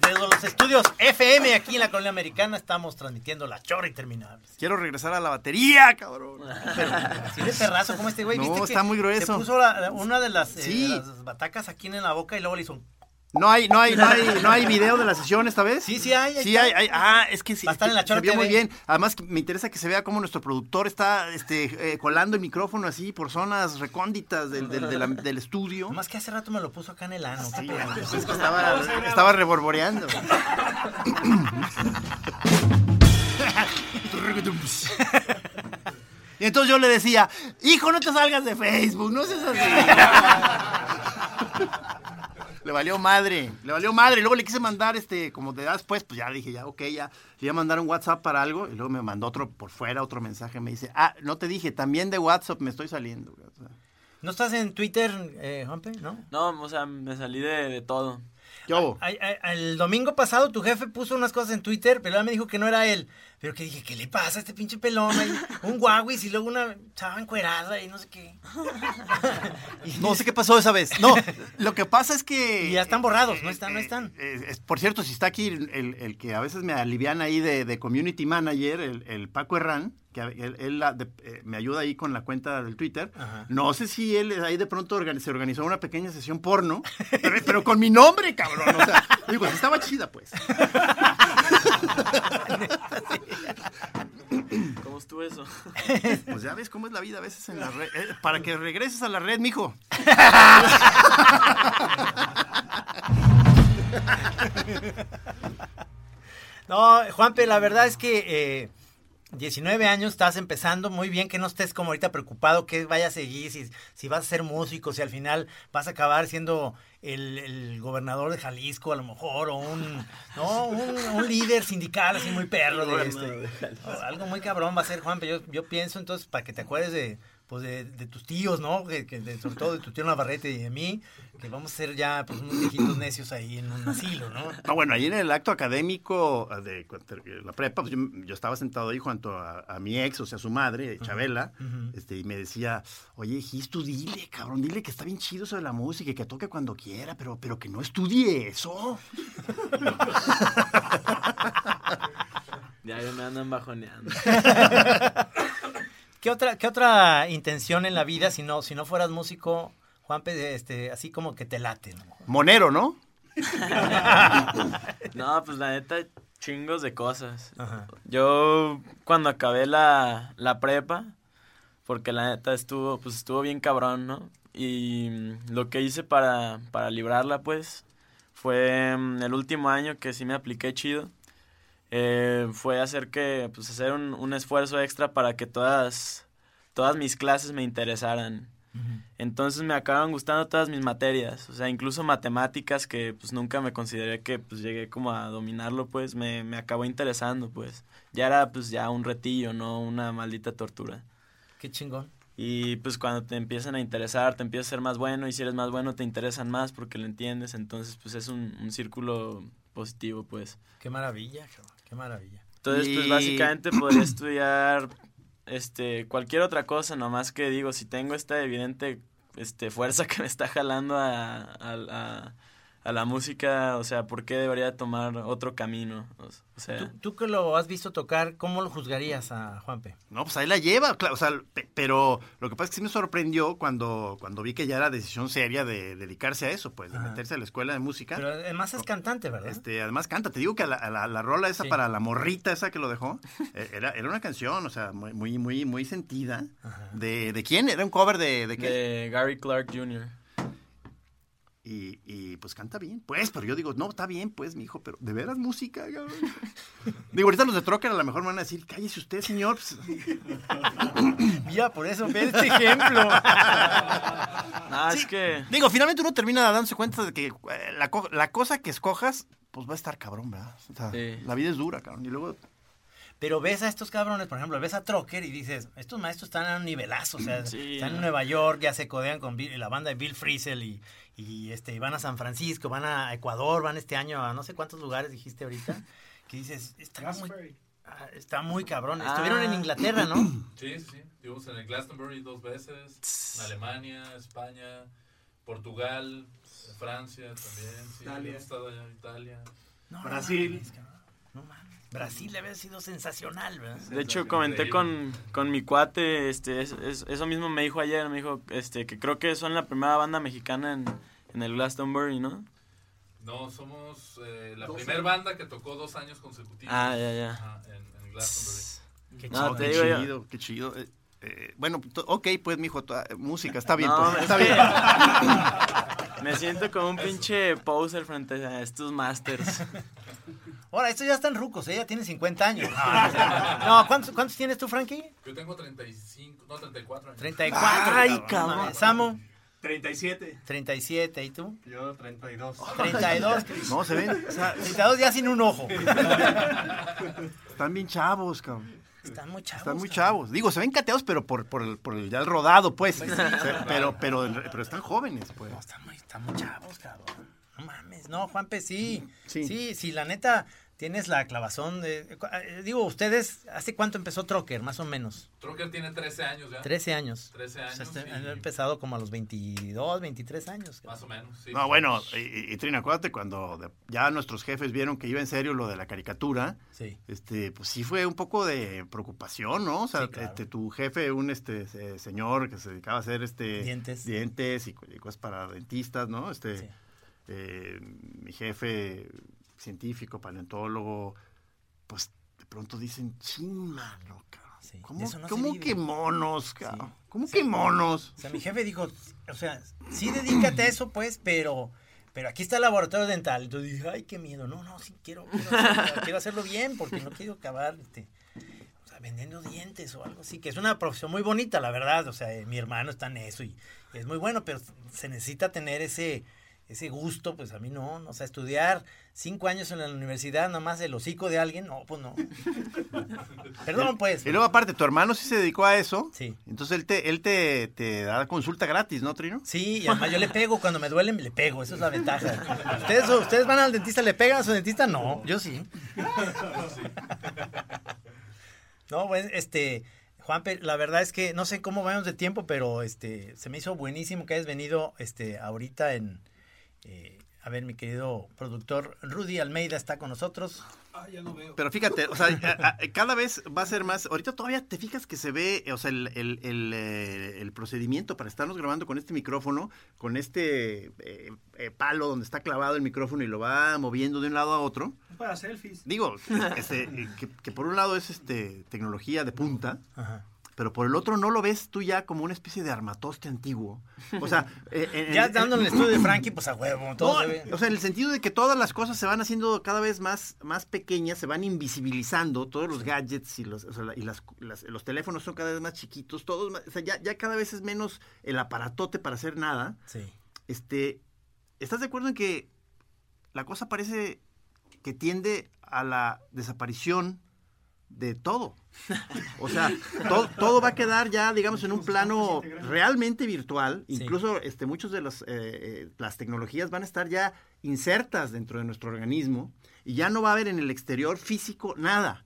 Desde los estudios FM aquí en la colonia americana estamos transmitiendo la chorra interminable. Quiero regresar a la batería, cabrón. <laughs> Así de perrazo como este güey. No, ¿Viste está que muy grueso. Se puso la- una de las, eh, Sí. las batacas aquí en la boca y luego le hizo un... No hay, no hay, no hay, <laughs> no hay video de la sesión esta vez. Sí, sí hay. Sí, hay, hay- ah, es que sí. Va a estar en la se vio muy bien. Además, me interesa que se vea cómo nuestro productor está este, eh, colando el micrófono así por zonas recónditas del, del, del estudio. Nomás que hace rato me lo puso acá en el ano. pedo. Pues es que estaba, estaba reborboreando. <coughs> y entonces yo le decía, hijo, no te salgas de Facebook, no seas así. <laughs> Le valió madre, le valió madre. Y luego le quise mandar, este, como de después, pues ya dije, ya, ok, ya. Le iba a mandar un WhatsApp para algo. Y luego me mandó otro por fuera, otro mensaje. Me dice, ah, no te dije, también de WhatsApp me estoy saliendo. O sea, ¿No estás en Twitter, eh, Juanpe? ¿No? No, o sea, me salí de, de todo. ¿Qué hubo? El domingo pasado tu jefe puso unas cosas en Twitter, pero él me dijo que no era él. Pero que dije, ¿qué le pasa a este pinche pelón? ahí? Un guaguis y luego una chava encuerada y no sé qué. <laughs> No sé qué pasó esa vez. No, lo que pasa es que... <laughs> Y ya están borrados, no están, no están. Eh, es- por cierto, si está aquí el, el- el que a veces me alivian ahí de, de community manager, el, el Paco Herrán, que él, él de- eh, me ayuda ahí con la cuenta del Twitter. Ajá. No sé si él ahí de pronto se organizó una pequeña sesión porno, <laughs> pero, pero con mi nombre, cabrón. O sea, digo, estaba chida, pues. ¿Cómo estuvo eso? Pues ya ves cómo es la vida a veces en la red. Eh, para que regreses a la red, mijo. No, Juanpe, la verdad es que eh, 19 años estás empezando muy bien, que no estés como ahorita preocupado que vaya a seguir, si, si vas a ser músico, si al final vas a acabar siendo el, el gobernador de Jalisco a lo mejor, o un, no, un, un líder sindical así muy perro. De este, o algo muy cabrón va a ser, Juanpe. Yo, yo pienso entonces, para que te acuerdes de, pues de, de tus tíos, ¿no? Que, que de- sobre todo de tu tío Navarrete y de mí, que vamos a ser ya pues unos viejitos necios ahí en un asilo, ¿no? No, bueno, ahí en el acto académico de la prepa, pues yo, yo estaba sentado ahí junto a, a mi ex, o sea, su madre, Chabela, este, y me decía, oye, Gis, tú dile, cabrón, dile que está bien chido eso de la música y que toque cuando quiera, pero, pero que no estudie eso. Ya, <laughs> ya me andan bajoneando. <laughs> ¿Qué otra, qué otra intención en la vida si no, si no fueras músico, Juanpe, este, así como que te late? ¿no? Monero, ¿no? <laughs> No, pues la neta, chingos de cosas. Ajá. Yo cuando acabé la, la prepa, porque la neta estuvo, pues estuvo bien cabrón, ¿no? Y mm, lo que hice para, para librarla, pues, fue mm, el último año que sí me apliqué chido. Eh, fue hacer que, pues hacer un, un esfuerzo extra para que todas, todas mis clases me interesaran. Entonces me acaban gustando todas mis materias, o sea, incluso matemáticas que pues nunca me consideré que pues llegué como a dominarlo, pues me, me acabó interesando, pues. Ya era pues ya un retillo, no una maldita tortura. Qué chingón. Y pues cuando te empiezan a interesar, te empiezas a ser más bueno y si eres más bueno te interesan más porque lo entiendes, entonces pues es un, un círculo positivo, pues. Qué maravilla, cabrón, qué maravilla. Entonces, pues básicamente <clears throat> podría estudiar este cualquier otra cosa, nomás que digo, si tengo esta evidente este fuerza <laughs> que me está jalando a, a, a- a la música, o sea, ¿por qué debería tomar otro camino? O, sea, ¿Tú, tú que lo has visto tocar, ¿cómo lo juzgarías a Juanpe? No, pues ahí la lleva, claro, o sea, pe- pero lo que pasa es que sí me sorprendió cuando, cuando vi que ya era decisión seria de dedicarse a eso, pues, de Ajá. meterse a la escuela de música. Pero además es cantante, ¿verdad? Este, además canta, te digo que la, la, la rola esa Sí. para la morrita esa que lo dejó, eh, era, era una canción, o sea, muy, muy, muy, muy sentida. ¿De, ¿De quién? ¿Era un cover de, de qué? de Gary Clark Jr. Y, y, pues canta bien, pues, pero yo digo, no, está bien, pues, mi hijo, pero ¿de veras música? cabrón? <laughs> digo, ahorita los de Trocker a lo mejor me van a decir, cállese usted, señor. pues, <laughs> Mira, por eso, ve este ejemplo. <laughs> Ah, es que Digo, finalmente uno termina dándose cuenta de que eh, la, co- la cosa que escojas, pues va a estar cabrón, ¿verdad? O sea, Sí. la vida es dura, cabrón. Y luego, Pero ves a estos cabrones, por ejemplo, ves a Trocker y dices, estos maestros están a un nivelazo, o sea, Sí. están en Nueva York, ya se codean con Bill- la banda de Bill Frisell y, y este, van a San Francisco, van a Ecuador, van este año a no sé cuántos lugares dijiste ahorita, <laughs> que dices, está muy... Ah, está muy cabrón. Estuvieron en Inglaterra, ¿no? <clears throat> Sí, sí, sí. Estuvimos en el Glastonbury dos veces, en Alemania, España, Portugal, Francia también. Sí, Italia. estado allá en Italia. No, Brasil. No mames, cabrón. No mames. Brasil debe haber sido sensacional, ¿verdad? De hecho, comenté con, con mi cuate, este, es- es- eso mismo me dijo ayer, me dijo este, que creo que son la primera banda mexicana en, en el Glastonbury, ¿no? No, somos eh, la primera banda que tocó dos años consecutivos. Ah, ya, ya. Ajá, en, en Glastonbury. Qué No, chido. te qué chido, qué chido. Eh, eh, bueno, ok, pues, mijo, eh, música, está bien, No, pues, es está bien. <laughs> Me siento como un pinche poser frente a estos masters. <laughs> Ahora, estos ya están rucos, ella tiene 50 años. <laughs> No, ¿cuántos, ¿cuántos tienes tú, Frankie? Yo tengo 35, no, 34 años. 34. Ay, cabrón. Samu, 37. 37. ¿Y tú? Yo 32. 32. <laughs> No, se ven, o sea, 32 ya sin un ojo. <laughs> están bien chavos, cabrón. Están muy chavos. Están muy cabrón. chavos. Digo, se ven cateados, pero por, por, el, por el ya el rodado, pues. Se- pero, pero, pero están jóvenes, pues. No, están muy, están muy chavos, cabrón. No mames. No, Juanpe, sí. Sí. Sí, sí, la neta, tienes la clavazón de... eh, Digo, ustedes, ¿hace cuánto empezó Trocker, más o menos? Trocker tiene 13 años ya. 13 años. 13 O años. sea, este- y- han empezado como a los 22, 23 años. Más o menos, sí. No, bueno, y, y Trina, acuérdate cuando de- ya nuestros jefes vieron que iba en serio lo de la caricatura, Sí. este, pues sí fue un poco de preocupación, ¿no? O sea, Sí, claro. este, tu jefe, un este se- señor que se dedicaba a hacer este Dientes. dientes y, y cosas para dentistas, ¿no? Este, Sí. eh, mi jefe científico, paleontólogo, pues de pronto dicen, chin, mano, cabrón. Sí, ¿Cómo, no se cómo vive". que monos, cabrón? Sí. ¿Cómo que monos? O sea, mi jefe dijo, o sea, sí dedícate a eso, pues, pero, pero aquí está el laboratorio dental. Entonces dije, ay, qué miedo. No, no, sí, quiero, quiero, hacerlo, quiero hacerlo bien porque no quiero acabar, este, o sea, vendiendo dientes o algo así, que es una profesión muy bonita, la verdad. O sea, eh, mi hermano está en eso y es muy bueno, pero se necesita tener ese, ese gusto, pues a mí no, no, o sea, estudiar cinco años en la universidad, nomás el hocico de alguien, no, pues no. <laughs> Perdón, pues. Y luego aparte, tu hermano sí se dedicó a eso. Sí. Entonces él te, él te, te da consulta gratis, ¿no, Trino? Sí, y además yo le pego, cuando me duele le pego, esa es la ventaja. <laughs> ¿Ustedes, ustedes van al dentista, le pegan a su dentista? No, yo sí. <laughs> No, pues, este, Juanpe, la verdad es que no sé cómo vamos de tiempo, pero este, se me hizo buenísimo que hayas venido este, ahorita en... eh, a ver, mi querido productor Rudy Almeida está con nosotros. Ah, ya no veo. Pero fíjate, o sea, a- a- cada vez va a ser más. Ahorita todavía te fijas que se ve, o sea, el, el- el, eh, el procedimiento para estarnos grabando con este micrófono, con este eh, eh, palo donde está clavado el micrófono y lo va moviendo de un lado a otro. Para selfies. Digo, este, que, que por un lado es este tecnología de punta, Ajá. Pero por el otro no lo ves tú ya como una especie de armatoste antiguo. O sea, <laughs> eh, en- Ya en- dando en el estudio de Frankie, pues a huevo, todo no, se ve. o sea, en el sentido de que todas las cosas se van haciendo cada vez más, más pequeñas, se van invisibilizando, todos los gadgets y los, o sea, y las- las- los teléfonos son cada vez más chiquitos, todos, más- o sea, ya, ya cada vez es menos el aparatote para hacer nada. Sí. Este, ¿Estás de acuerdo en que la cosa parece que tiende a la desaparición de todo? O sea, todo, todo va a quedar ya, digamos, en un plano realmente virtual. Incluso este, muchas de las, eh, eh, las tecnologías van a estar ya insertas dentro de nuestro organismo y ya no va a haber en el exterior físico nada,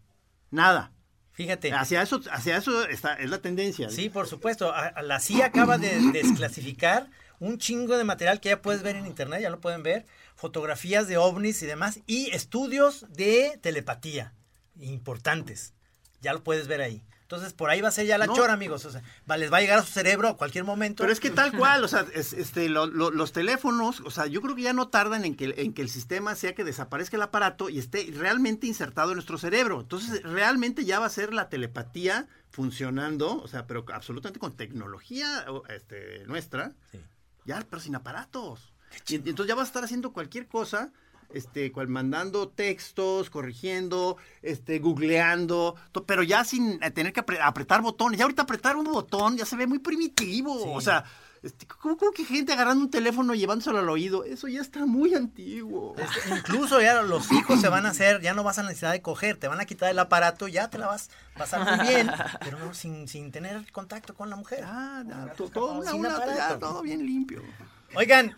nada. Fíjate. Hacia eso, hacia eso está, es la tendencia. Sí, por supuesto. La CIA acaba de <coughs> desclasificar un chingo de material que ya puedes ver en internet, ya lo pueden ver, fotografías de ovnis y demás, y estudios de telepatía importantes. Ya lo puedes ver ahí. Entonces, por ahí va a ser ya la No. chora, amigos. O sea, va- les va a llegar a su cerebro a cualquier momento. Pero es que tal <laughs> cual, o sea, es- este, lo- lo- los teléfonos, o sea, yo creo que ya no tardan en que, en que el sistema sea que desaparezca el aparato y esté realmente insertado en nuestro cerebro. Entonces, realmente ya va a ser la telepatía funcionando, o sea, pero absolutamente con tecnología este, nuestra, Sí. ya, pero sin aparatos. Y, entonces ya vas a estar haciendo cualquier cosa, este, cual mandando textos, corrigiendo, este, googleando, to- pero ya sin eh, tener que apre- apretar botones. Ya ahorita apretar un botón ya se ve muy primitivo. Sí. O sea, este, ¿cómo, cómo que gente agarrando un teléfono y llevándoselo al oído? Eso ya está muy antiguo. Este, incluso ya los hijos se van a hacer, ya no vas a necesitar de coger, te van a quitar el aparato, ya te la vas a pasar muy bien, pero no sin, sin tener contacto con la mujer. Ah, todo, una- ya, todo bien limpio. Oigan,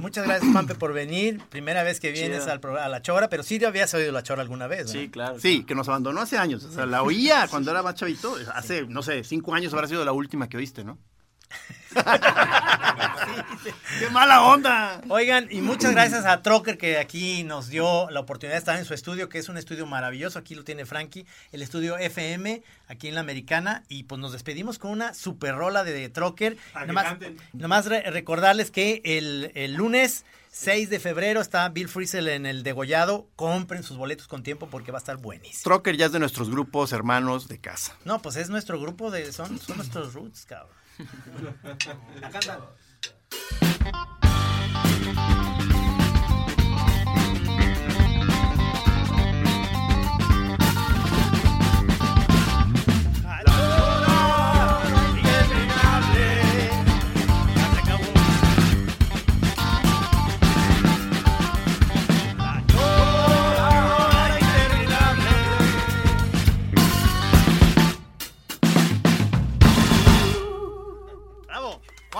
muchas gracias, Pampe, por venir. Primera vez que vienes al programa, a La Chora, pero sí habías oído La Chora alguna vez, ¿no? Sí, claro. Sí, que nos abandonó hace años. O sea, la oía cuando era más chavito. Hace, no sé, cinco años habrá sido la última que oíste, ¿no? ¡Qué mala onda! Oigan, y muchas gracias a Trocker que aquí nos dio la oportunidad de estar en su estudio, que es un estudio maravilloso. Aquí lo tiene Frankie, el estudio FM, aquí en la Americana. Y pues nos despedimos con una super rola de Trocker. Nomás, nomás re- recordarles que el, el lunes 6 de febrero está Bill Frisell en el Degollado. Compren sus boletos con tiempo porque va a estar buenísimo. Trocker ya es de nuestros grupos hermanos de casa. No, pues es nuestro grupo de. Son, son nuestros roots, cabrón. La cantan.